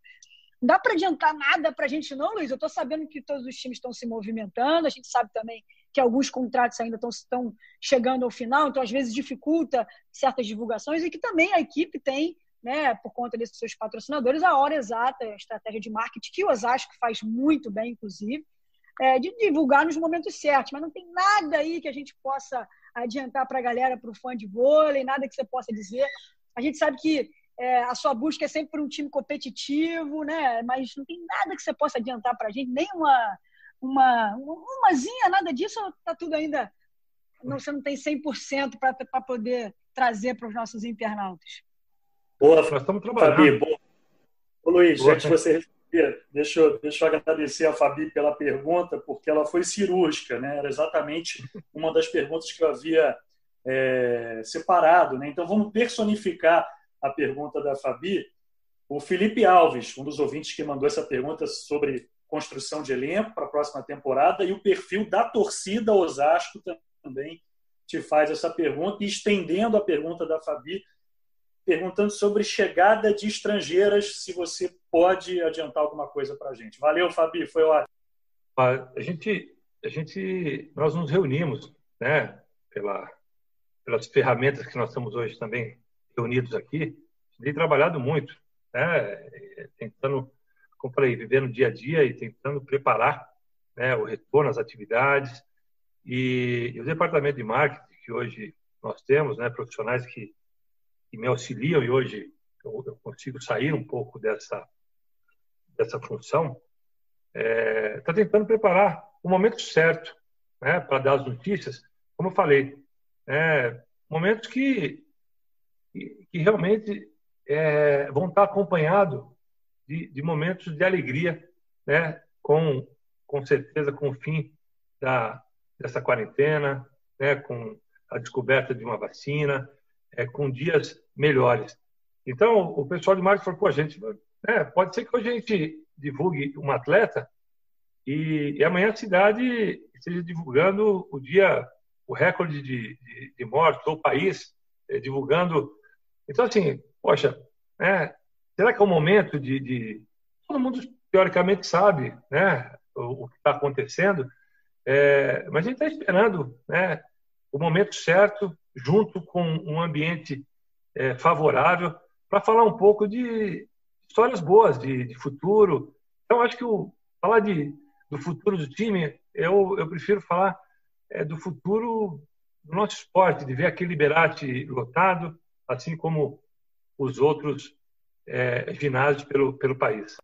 não dá para adiantar nada para a gente, não, Luiz. Eu estou sabendo que todos os times estão se movimentando, a gente sabe também que alguns contratos ainda estão, chegando ao final, então às vezes dificulta certas divulgações e que também a equipe tem né, por conta desses seus patrocinadores, a hora exata, a estratégia de marketing, que o Osasco faz muito bem, inclusive, é, de divulgar nos momentos certos. Mas não tem nada aí que a gente possa adiantar para a galera, para o fã de vôlei, nada que você possa dizer. A gente sabe que é, a sua busca é sempre por um time competitivo, né? mas não tem nada que você possa adiantar para a gente, nem uma, uma umazinha, nada disso, está tudo ainda. Não, você não tem 100% para poder trazer para os nossos internautas. Boa, nós estamos trabalhando. Fabi, boa. Ô, Luiz, boa, antes de você responder, deixa eu, deixa eu agradecer a Fabi pela pergunta, porque ela foi cirúrgica, né? Era exatamente uma das perguntas que eu havia é, separado, né? Então, vamos personificar a pergunta da Fabi. O Felipe Alves, um dos ouvintes que mandou essa pergunta sobre construção de elenco para a próxima temporada, e o perfil da torcida Osasco também te faz essa pergunta, e estendendo a pergunta da Fabi, perguntando sobre chegada de estrangeiras, se você pode adiantar alguma coisa para a gente. Valeu, Fabi, foi ótimo. A gente, a gente, nós nos reunimos, né, pela, pelas ferramentas que nós estamos hoje também reunidos aqui, tem trabalhado muito, né, tentando, como falei, viver no dia a dia e tentando preparar né, o retorno às atividades. E, e o departamento de marketing que hoje nós temos, né, profissionais que que me auxiliam e hoje eu, eu consigo sair um pouco dessa dessa função, está é, tá tentando preparar o momento certo né, para dar as notícias. Como eu falei, é, momentos que, que, que realmente é, vão estar acompanhados de, de, momentos de alegria, né, com, com certeza com o fim da, dessa quarentena, né, com a descoberta de uma vacina, é, com dias melhores. Então, o pessoal de marketing falou, pô, gente, é, pode ser que hoje a gente divulgue um atleta e, e amanhã a cidade esteja divulgando o dia, o recorde de, de, de mortes, ou o país é, divulgando. Então, assim, poxa, é, será que é o momento de, de... Todo mundo, teoricamente, sabe né, o, o que está acontecendo, é, mas a gente está esperando né, o momento certo, junto com um ambiente é, favorável, para falar um pouco de histórias boas, de, de futuro. Então, acho que o, falar de, do futuro do time, eu, eu prefiro falar é, do futuro do nosso esporte, de ver aquele Liberate lotado, assim como os outros é, ginásios pelo, pelo país.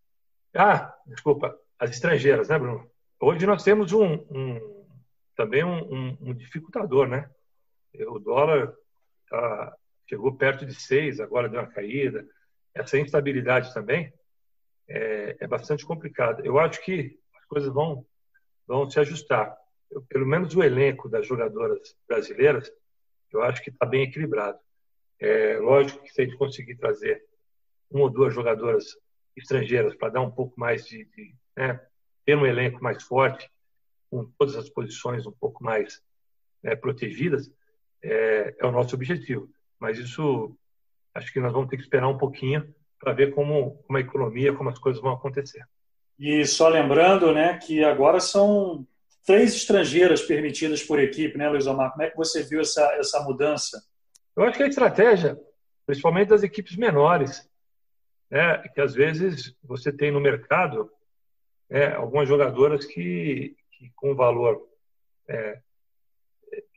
Ah, desculpa, as estrangeiras, né, Bruno? Hoje nós temos um, um também um, um, um, dificultador, né? O dólar tá, chegou perto de seis, agora deu uma caída. Essa instabilidade também é, é bastante complicada. Eu acho que as coisas vão, vão se ajustar. Eu, pelo menos o elenco das jogadoras brasileiras, eu acho que está bem equilibrado. É, lógico que se a gente conseguir trazer uma ou duas jogadoras estrangeiras para dar um pouco mais de, de né, ter um elenco mais forte, com todas as posições um pouco mais né, protegidas, é, é, o nosso objetivo. Mas isso, acho que nós vamos ter que esperar um pouquinho para ver como, como a economia, como as coisas vão acontecer. E só lembrando né, que agora são três estrangeiras permitidas por equipe, né, Luiz Omar? Como é que você viu essa, essa mudança? Eu acho que a estratégia, principalmente das equipes menores, né, que às vezes você tem no mercado é, algumas jogadoras que, que com valor é,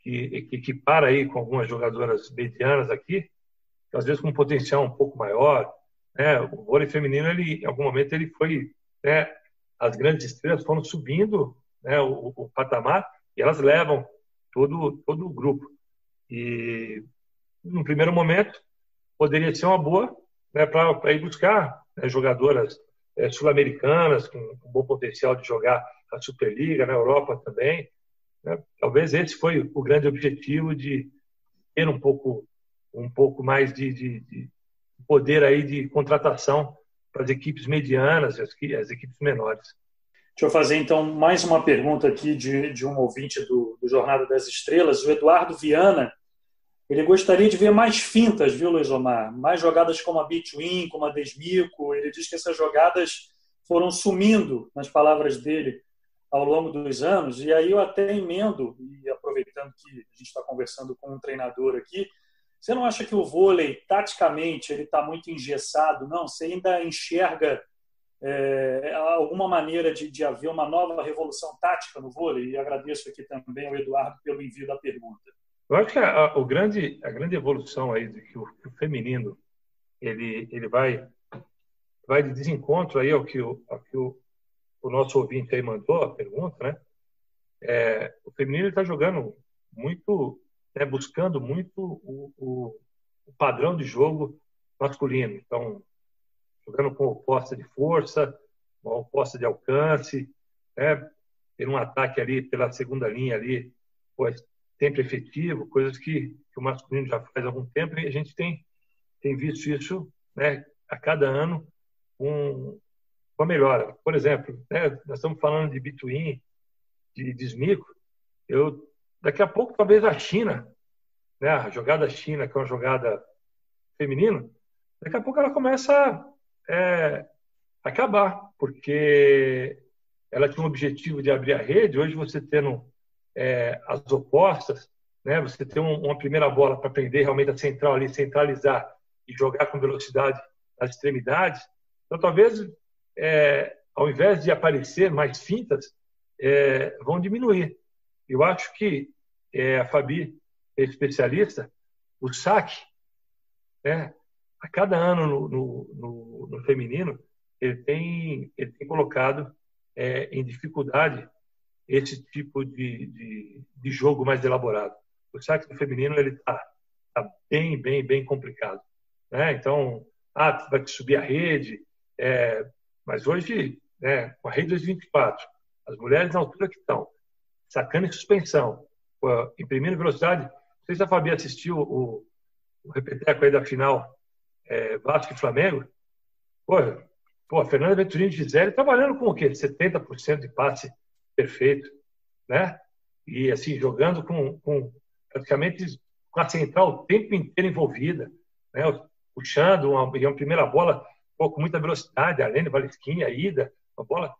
que, equipara aí com algumas jogadoras medianas aqui, às vezes com um potencial um pouco maior. Né? O vôlei feminino, ele, em algum momento, ele foi, né? as grandes estrelas foram subindo né? o, o patamar e elas levam todo, todo o grupo. E, no primeiro momento, poderia ser uma boa né, para ir buscar né, jogadoras é, sul-americanas com, com bom potencial de jogar a Superliga, na Europa também. Né? Talvez esse foi o grande objetivo de ter um pouco, um pouco mais de, de, de poder aí de contratação para as equipes medianas e as, as equipes menores. Deixa eu fazer então mais uma pergunta aqui de, de um ouvinte do, do Jornada das Estrelas, o Eduardo Viana. Ele gostaria de ver mais fintas, viu, Luiz Omar? Mais jogadas como a Between, como a Desmico. Ele diz que essas jogadas foram sumindo, nas palavras dele, ao longo dos anos. E aí eu até emendo, e aproveitando que a gente está conversando com um treinador aqui, você não acha que o vôlei, taticamente, ele está muito engessado? Não? Você ainda enxerga é, alguma maneira de, de haver uma nova revolução tática no vôlei? E agradeço aqui também ao Eduardo pelo envio da pergunta. Eu acho que a, o grande, a grande evolução aí que o, que o feminino ele, ele vai, vai de desencontro aí ao que, o, ao que o, o nosso ouvinte aí mandou, a pergunta, né? É, o feminino está jogando muito, né, buscando muito o, o, o, padrão de jogo masculino. Então, jogando com oposta de força, uma oposta de alcance, né, ter um ataque ali pela segunda linha ali, pois, sempre efetivo, coisas que, que, o masculino já faz há algum tempo e a gente tem, tem visto isso né, a cada ano com a melhora. Por exemplo, né, nós estamos falando de Bituin, de Desmico, eu daqui a pouco talvez a China, né, a jogada China, que é uma jogada feminina, daqui a pouco ela começa a é, acabar, porque ela tinha um objetivo de abrir a rede, hoje você tendo é, as opostas, né, você tem um, uma primeira bola para prender realmente a central ali, centralizar e jogar com velocidade nas extremidades. Então, talvez, é, ao invés de aparecer mais fintas, é, vão diminuir. Eu acho que é, a Fabi é especialista, o saque, né, a cada ano no, no, no, no feminino, ele tem, ele tem colocado é, em dificuldade esse tipo de, de, de jogo mais elaborado. O saque feminino ele está tá bem, bem, bem complicado. Né? Então, ah, vai subir a rede, é, mas hoje, né, com a rede 224, as mulheres na altura que estão, sacando em suspensão, imprimindo velocidade. Não sei se a Fabi assistiu o, o repeteco aí da final é, Vasco e Flamengo. Pô, pô, a Fernanda Venturini Gisele trabalhando com o quê? 70% de passe perfeito, né? E assim, jogando com, com praticamente com a central o tempo inteiro envolvida, né? Puxando uma, uma primeira bola pô, com muita velocidade, a Lene Valesquinha, Ida, uma bola.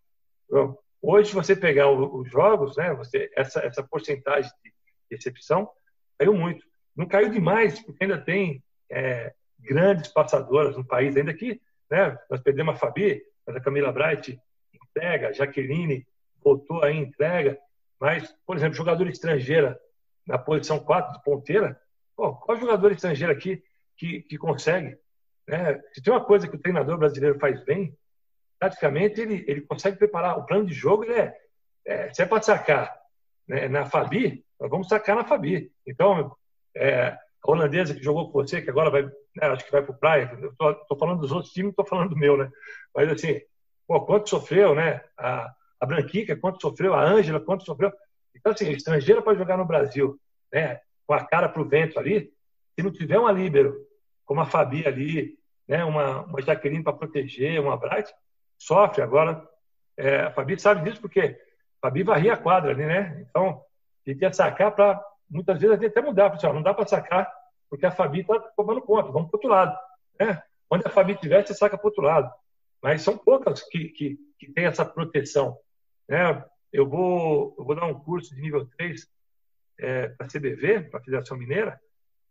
Hoje, você pegar os jogos, né? Você, essa, essa porcentagem de recepção caiu muito. Não caiu demais, porque ainda tem é, grandes passadoras no país, ainda que né, nós perdemos a Fabi, mas a Camila Bright entrega, a Jaqueline voltou aí entrega, mas, por exemplo, jogador estrangeira na posição 4 de ponteira, pô, qual jogador estrangeiro aqui que, que consegue? Né? Se tem uma coisa que o treinador brasileiro faz bem, praticamente ele, ele consegue preparar o plano de jogo, é, é se é para sacar né, na Fabi, nós vamos sacar na Fabi. Então, é, a holandesa que jogou com você, que agora vai, né, acho que vai para o Praia, estou falando dos outros times, estou falando do meu, né? Mas assim, pô, quanto sofreu, né? A, a Branquica, quanto sofreu, a Ângela, quanto sofreu. Então, assim, estrangeira para jogar no Brasil, né, com a cara para o vento ali, se não tiver uma líbero, como a Fabi ali, né, uma, uma Jaqueline para proteger, uma Bright, sofre. Agora, é, a Fabi sabe disso porque a Fabi varria a quadra ali, né? Então, gente ia sacar para, muitas vezes, até mudar, pessoal, não dá para sacar porque a Fabi está tomando conta, vamos para outro lado. Né? Onde a Fabi estiver, você saca para outro lado. Mas são poucas que, que, que têm essa proteção. Né? Eu, vou, eu vou dar um curso de nível 3 é, para a CBV, para a Federação Mineira,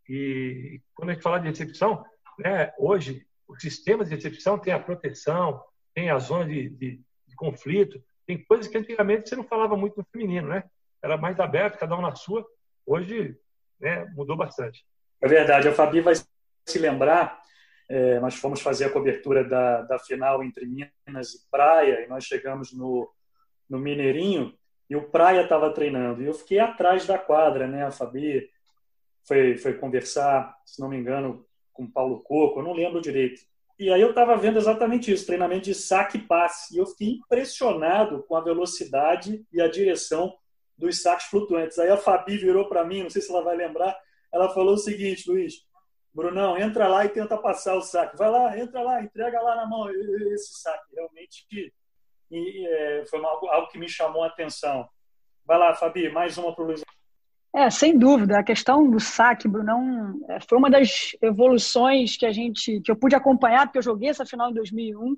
e quando a gente fala de recepção, né, hoje os sistemas de recepção têm a proteção, tem a zona de, de, de, conflito, tem coisas que antigamente você não falava muito no feminino, né? Era mais aberto, cada um na sua. Hoje, né, mudou bastante. É verdade. A Fabi vai se lembrar, é, nós fomos fazer a cobertura da, da final entre Minas e Praia, e nós chegamos no, no Mineirinho e o Praia estava treinando. E eu fiquei atrás da quadra, né? A Fabi foi, foi conversar, se não me engano, com Paulo Coco, eu não lembro direito. E aí eu estava vendo exatamente isso, treinamento de saque e passe. E eu fiquei impressionado com a velocidade e a direção dos saques flutuantes. Aí a Fabi virou para mim, não sei se ela vai lembrar, ela falou o seguinte, Luiz, Brunão, entra lá e tenta passar o saque. Vai lá, entra lá, entrega lá na mão esse saque. Realmente e é, foi algo, algo que me chamou a atenção. Vai lá, Fabi, mais uma para o Luiz. É, sem dúvida. A questão do saque, Brunão, é, foi uma das evoluções que a gente, que eu pude acompanhar, porque eu joguei essa final em 2001,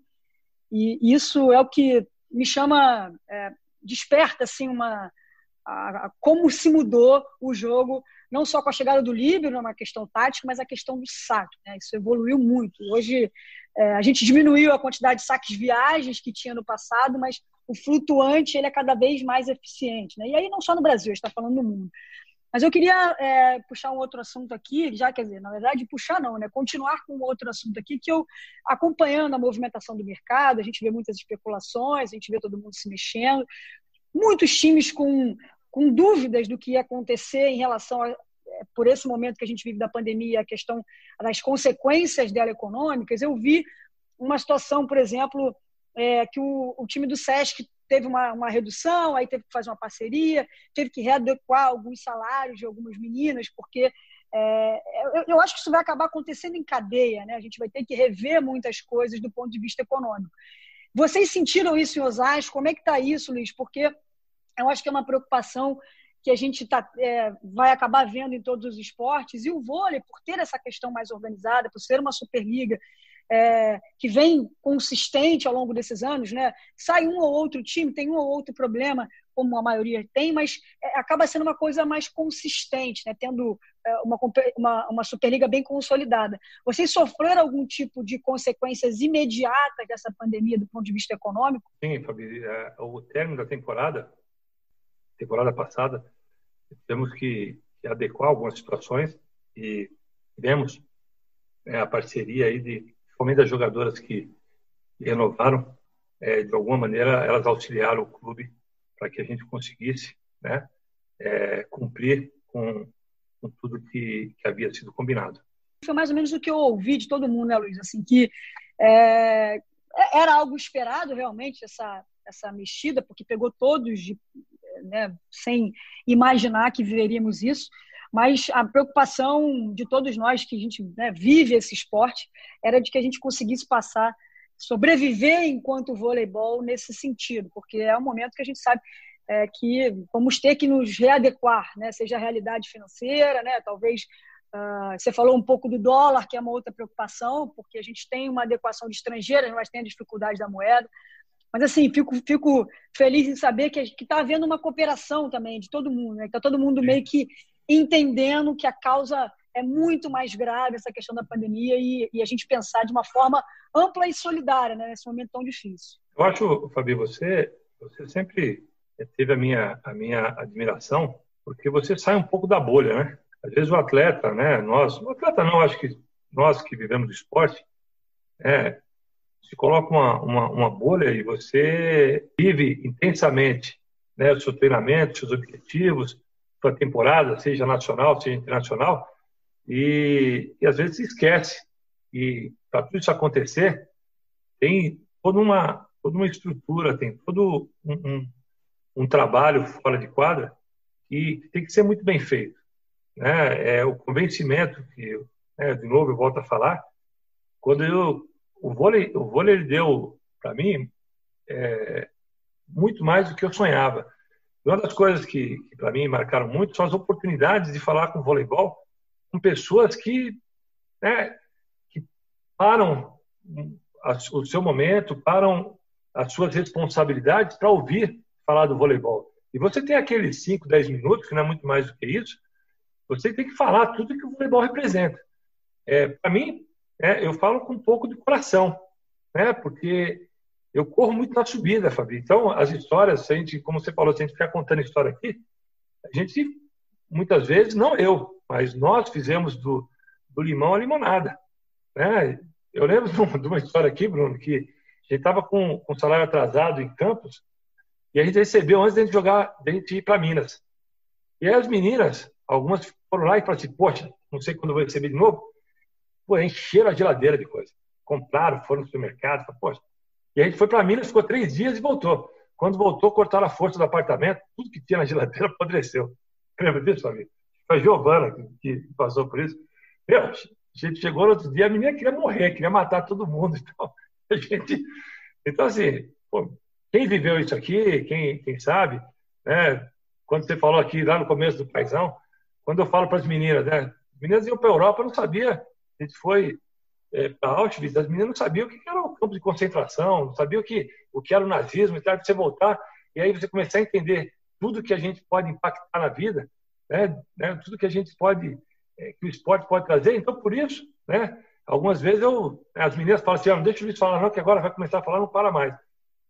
e isso é o que me chama, é, desperta assim uma, a, a, como se mudou o jogo, não só com a chegada do Líbero, uma questão tática, mas a questão do saque. Né? Isso evoluiu muito. Hoje é, a gente diminuiu a quantidade de saques viagens que tinha no passado, mas o flutuante ele é cada vez mais eficiente. Né? E aí não só no Brasil, está falando no mundo. Mas eu queria é, puxar um outro assunto aqui, já quer dizer, na verdade, puxar não, né? Continuar com um outro assunto aqui, que eu, acompanhando a movimentação do mercado, a gente vê muitas especulações, a gente vê todo mundo se mexendo, muitos times com, com dúvidas do que ia acontecer em relação a, é, por esse momento que a gente vive da pandemia, a questão das consequências dela econômicas. Eu vi uma situação, por exemplo, é, que o, o time do SESC teve uma, uma redução, aí teve que fazer uma parceria, teve que readequar alguns salários de algumas meninas, porque é, eu, eu, acho que isso vai acabar acontecendo em cadeia, né? A gente vai ter que rever muitas coisas do ponto de vista econômico. Vocês sentiram isso em Osasco? Como é que está isso, Luiz? Porque eu acho que é uma preocupação que a gente tá, é, vai acabar vendo em todos os esportes. E o vôlei, por ter essa questão mais organizada, por ser uma Superliga é, que vem consistente ao longo desses anos, né? Sai um ou outro time, tem um ou outro problema, como a maioria tem, mas é, acaba sendo uma coisa mais consistente, né? Tendo é, uma, uma, uma Superliga bem consolidada. Vocês sofreram algum tipo de consequências imediatas dessa pandemia do ponto de vista econômico? Sim, Fabi. É, o término da temporada, temporada passada, temos que, adequar algumas situações e tivemos é, a parceria aí de principalmente das jogadoras que renovaram, é, de alguma maneira elas auxiliaram o clube para que a gente conseguisse né, é, cumprir com, com tudo que, que, havia sido combinado. Foi mais ou menos o que eu ouvi de todo mundo, né, Luiz? Assim, que é, era algo esperado realmente essa, essa mexida, porque pegou todos de, né, sem imaginar que viveríamos isso mas a preocupação de todos nós que a gente né, vive esse esporte era de que a gente conseguisse passar, sobreviver enquanto voleibol nesse sentido, porque é um momento que a gente sabe é, que vamos ter que nos readequar, né, seja a realidade financeira, né, talvez uh, você falou um pouco do dólar, que é uma outra preocupação, porque a gente tem uma adequação de estrangeiras, mas tem a dificuldade da moeda. Mas, assim, fico, fico feliz em saber que está havendo uma cooperação também de todo mundo, né? Está todo mundo meio que entendendo que a causa é muito mais grave, essa questão da pandemia, e, e a gente pensar de uma forma ampla e solidária né, nesse momento tão difícil. Eu acho, Fabi, você, você sempre teve a minha, a minha admiração, porque você sai um pouco da bolha, né? Às vezes o atleta, né? Nós, o atleta não, acho que nós que vivemos do esporte, é, se coloca uma, uma, uma bolha e você vive intensamente né, o seu treinamento, seus objetivos, sua temporada, seja nacional, seja internacional, e, e às vezes se esquece. E para tudo isso acontecer, tem toda uma, toda uma estrutura, tem todo um, um, um trabalho fora de quadra que tem que ser muito bem feito. Né? É o convencimento que, né, de novo, eu volto a falar, quando eu, o vôlei, o vôlei ele deu para mim é, muito mais do que eu sonhava. Uma das coisas que, que para mim marcaram muito são as oportunidades de falar com voleibol com pessoas que, né, que param o seu momento, param as suas responsabilidades para ouvir falar do voleibol. E você tem aqueles 5, 10 minutos, que não é muito mais do que isso, você tem que falar tudo que o voleibol representa. É, para mim, é, eu falo com um pouco de coração, né? porque eu corro muito na subida, Fabi. Então, as histórias, a gente, como você falou, se a gente ficar contando história aqui, a gente, muitas vezes, não eu, mas nós fizemos do, do limão a limonada. Né? Eu lembro de uma história aqui, Bruno, que a gente estava com, salário atrasado em Campos e a gente recebeu antes de a gente jogar, de a gente ir para Minas. E aí as meninas, algumas foram lá e falaram assim, poxa, não sei quando eu vou receber de novo. Pô, encheram a geladeira de coisa. Compraram, foram no supermercado, falaram, poxa, e a gente foi para Minas, ficou três dias e voltou. Quando voltou, cortaram a força do apartamento, tudo que tinha na geladeira apodreceu. Lembra disso, amigo? Foi a Giovana que passou por isso. Meu, a gente chegou no outro dia, a menina queria morrer, queria matar todo mundo. Então, a gente, então assim, pô, quem viveu isso aqui, quem, quem sabe, né? Quando você falou aqui lá no começo do paizão, quando eu falo para as meninas, né? As meninas iam para a Europa, eu não sabia. A gente foi é, para Auschwitz, as meninas não sabiam o que era o campo de concentração, não sabiam o que, o que era o nazismo, então você voltar e aí você começar a entender tudo que a gente pode impactar na vida, né? né? Tudo que a gente pode, é, que o esporte pode trazer. Então, por isso, né? Algumas vezes eu, as meninas falam assim, ah, não deixa o Luiz falar não, que agora vai começar a falar, não para mais.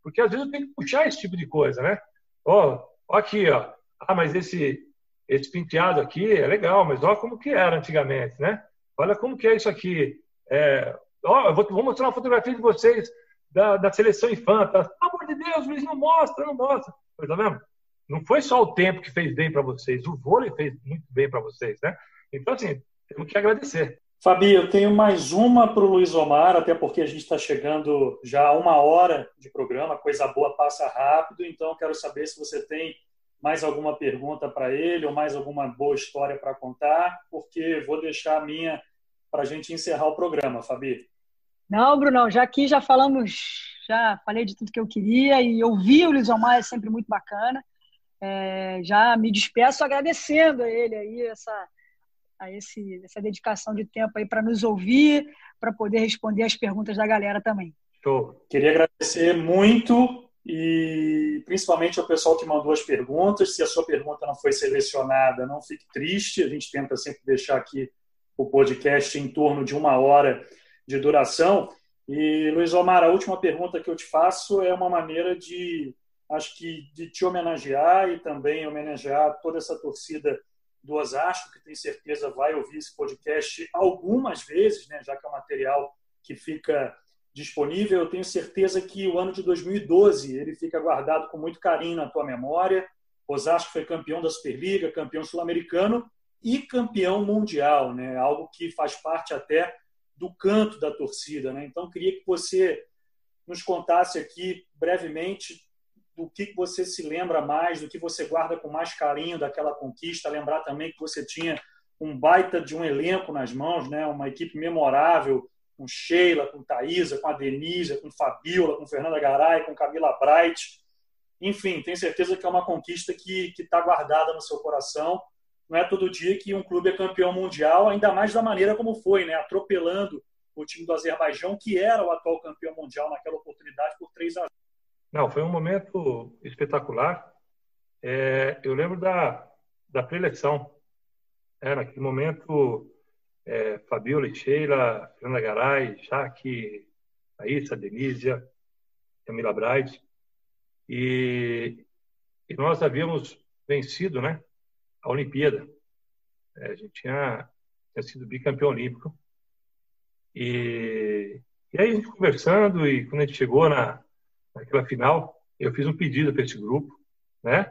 Porque às vezes eu tenho que puxar esse tipo de coisa, né? Ó, ó aqui, ó. Ah, mas esse, esse penteado aqui é legal, mas olha como que era antigamente, né? Olha como que é isso aqui. É, ó, vou, vou mostrar uma fotografia de vocês da, da seleção infanta. Pelo amor de Deus, Luiz, não mostra, não mostra. Tá vendo? Não foi só o tempo que fez bem para vocês, o vôlei fez muito bem para vocês, né? Então, assim, temos que agradecer. Fabi, eu tenho mais uma para o Luiz Omar, até porque a gente está chegando já a uma hora de programa, coisa boa passa rápido, então quero saber se você tem mais alguma pergunta para ele ou mais alguma boa história para contar, porque vou deixar a minha para a gente encerrar o programa, Fabi. Não, Brunão, já aqui já falamos, já falei de tudo que eu queria e ouvir o Luiz Omar é sempre muito bacana. É, já me despeço agradecendo a ele aí essa, a esse, essa dedicação de tempo aí para nos ouvir, para poder responder as perguntas da galera também. Show. Queria agradecer muito e principalmente ao pessoal que mandou as perguntas. Se a sua pergunta não foi selecionada, não fique triste. A gente tenta sempre deixar aqui o podcast em torno de uma hora de duração. E, Luiz Omar, a última pergunta que eu te faço é uma maneira de, acho que, de te homenagear e também homenagear toda essa torcida do Osasco, que tenho certeza vai ouvir esse podcast algumas vezes, né, já que é um material que fica disponível. Eu tenho certeza que o ano de 2012 ele fica guardado com muito carinho na tua memória. Osasco foi campeão da Superliga, campeão sul-americano e campeão mundial, né? Algo que faz parte até do canto da torcida, né? Então queria que você nos contasse aqui brevemente do que você se lembra mais, do que você guarda com mais carinho daquela conquista. Lembrar também que você tinha um baita de um elenco nas mãos, né? Uma equipe memorável com Sheila, com Thaisa, com a Denise, com Fabiola, com Fernanda Garay, com Camila Bright. Enfim, tenho certeza que é uma conquista que está guardada no seu coração. Não é todo dia que um clube é campeão mundial, ainda mais da maneira como foi, né? atropelando o time do Azerbaijão, que era o atual campeão mundial naquela oportunidade, por 3 a 0. Não, foi um momento espetacular. É, eu lembro da, da preleção. É, naquele momento, é, Fabiola e Sheila, Fernanda Garay, Jaque, Aissa, Denísia, Camila Braide. E, e nós havíamos vencido né, a Olimpíada. É, a gente tinha, tinha sido bicampeão olímpico. E, e aí a gente conversando, e quando a gente chegou na, naquela final, eu fiz um pedido para esse grupo, né?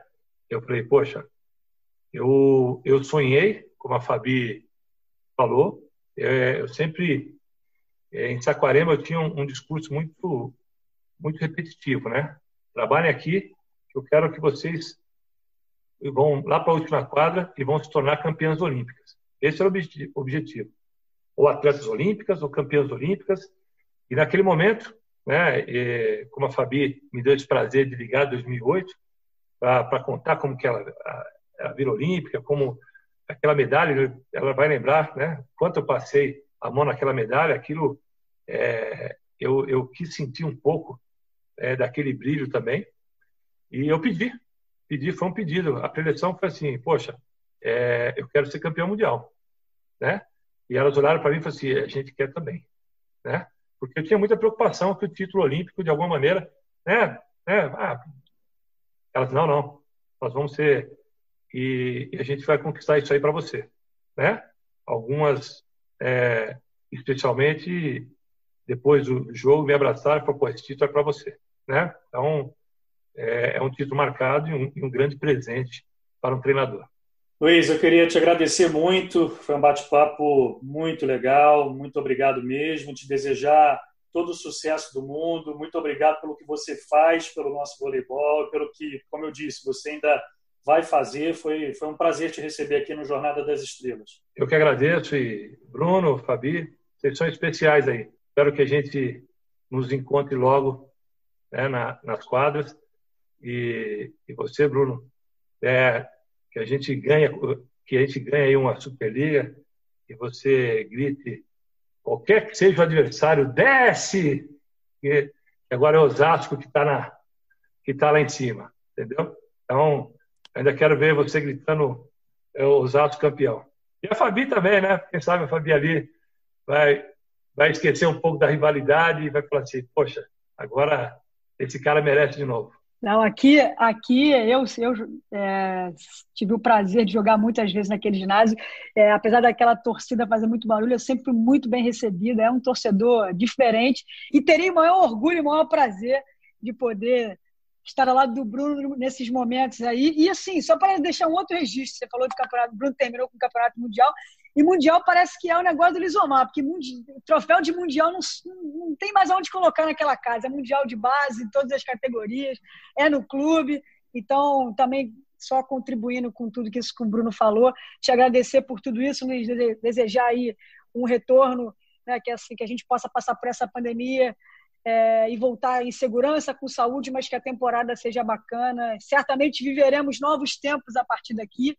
Eu falei, poxa, eu, eu sonhei, como a Fabi falou. É, eu sempre, é, em Saquarema, eu tinha um, um, discurso muito, muito repetitivo, né? Trabalhem aqui, eu quero que vocês vão lá para a última quadra e vão se tornar campeãs olímpicas. Esse era o objetivo. Ou atletas olímpicas, ou campeãs olímpicas. E naquele momento, né, e, como a Fabi me deu esse prazer de ligar em 2008, para contar como que ela, ela virou olímpica, como aquela medalha, ela vai lembrar, né? Quanto eu passei a mão naquela medalha, aquilo é, eu, eu quis sentir um pouco é, daquele brilho também. E eu pedi, pedi, foi um pedido. A preleção foi assim, poxa, é, eu quero ser campeão mundial, né? E elas olharam para mim e falaram assim, a gente quer também, né? Porque eu tinha muita preocupação que o título olímpico, de alguma maneira, né? né ah, elas, não, não, nós vamos ser e, e a gente vai conquistar isso aí para você, né? Algumas, é, especialmente depois do jogo, me abraçaram e falaram, pô, esse título é para você, né? Então, é, é, um título marcado e um, e um grande presente para um treinador. Luiz, eu queria te agradecer muito, foi um bate-papo muito legal, muito obrigado mesmo, te desejar todo o sucesso do mundo, muito obrigado pelo que você faz pelo nosso voleibol, pelo que, como eu disse, você ainda vai fazer. Foi, foi um prazer te receber aqui no Jornada das Estrelas. Eu que agradeço e Bruno, Fabi, vocês são especiais aí. Espero que a gente nos encontre logo né, na, nas quadras. E, e você, Bruno, é, que a gente ganha, que a gente ganha aí uma Superliga, que você grite qualquer que seja o adversário, desce! E agora é o Osasco que está na que está lá em cima, entendeu? Então, ainda quero ver você gritando é, Osasco campeão. E a Fabi também, né? Quem sabe a Fabi ali vai vai esquecer um pouco da rivalidade e vai falar assim, poxa, agora esse cara merece de novo. Não, aqui, aqui eu, eu é, tive o prazer de jogar muitas vezes naquele ginásio. É, apesar daquela torcida fazer muito barulho, eu sempre fui muito bem recebida. É um torcedor diferente e terei o maior orgulho o maior prazer de poder estar ao lado do Bruno nesses momentos aí. E assim, só para deixar um outro registro, você falou de campeonato, o Bruno terminou com o campeonato mundial, e mundial parece que é o negócio do Lisomar, porque troféu de mundial não, não tem mais aonde colocar naquela casa. É mundial de base, em todas as categorias, é no clube. Então, também só contribuindo com tudo que, isso, que o Bruno falou, te agradecer por tudo isso, desejar aí um retorno, né, que, assim, que a gente possa passar por essa pandemia é, e voltar em segurança, com saúde, mas que a temporada seja bacana. Certamente viveremos novos tempos a partir daqui,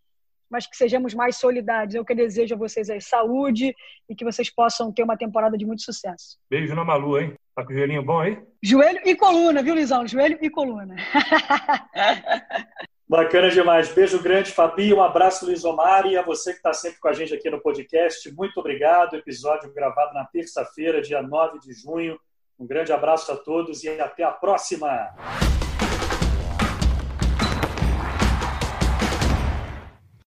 mas que sejamos mais solidários. Eu que desejo a vocês aí saúde e que vocês possam ter uma temporada de muito sucesso. Beijo na Malu, hein? Tá com o joelhinho bom aí? Joelho e coluna, viu, Lisão? Joelho e coluna. Bacana demais. Beijo grande, Fabi. Um abraço, Luiz Omar. E a você que está sempre com a gente aqui no podcast, muito obrigado. Episódio gravado na terça-feira, dia 9 de junho. Um grande abraço a todos e até a próxima!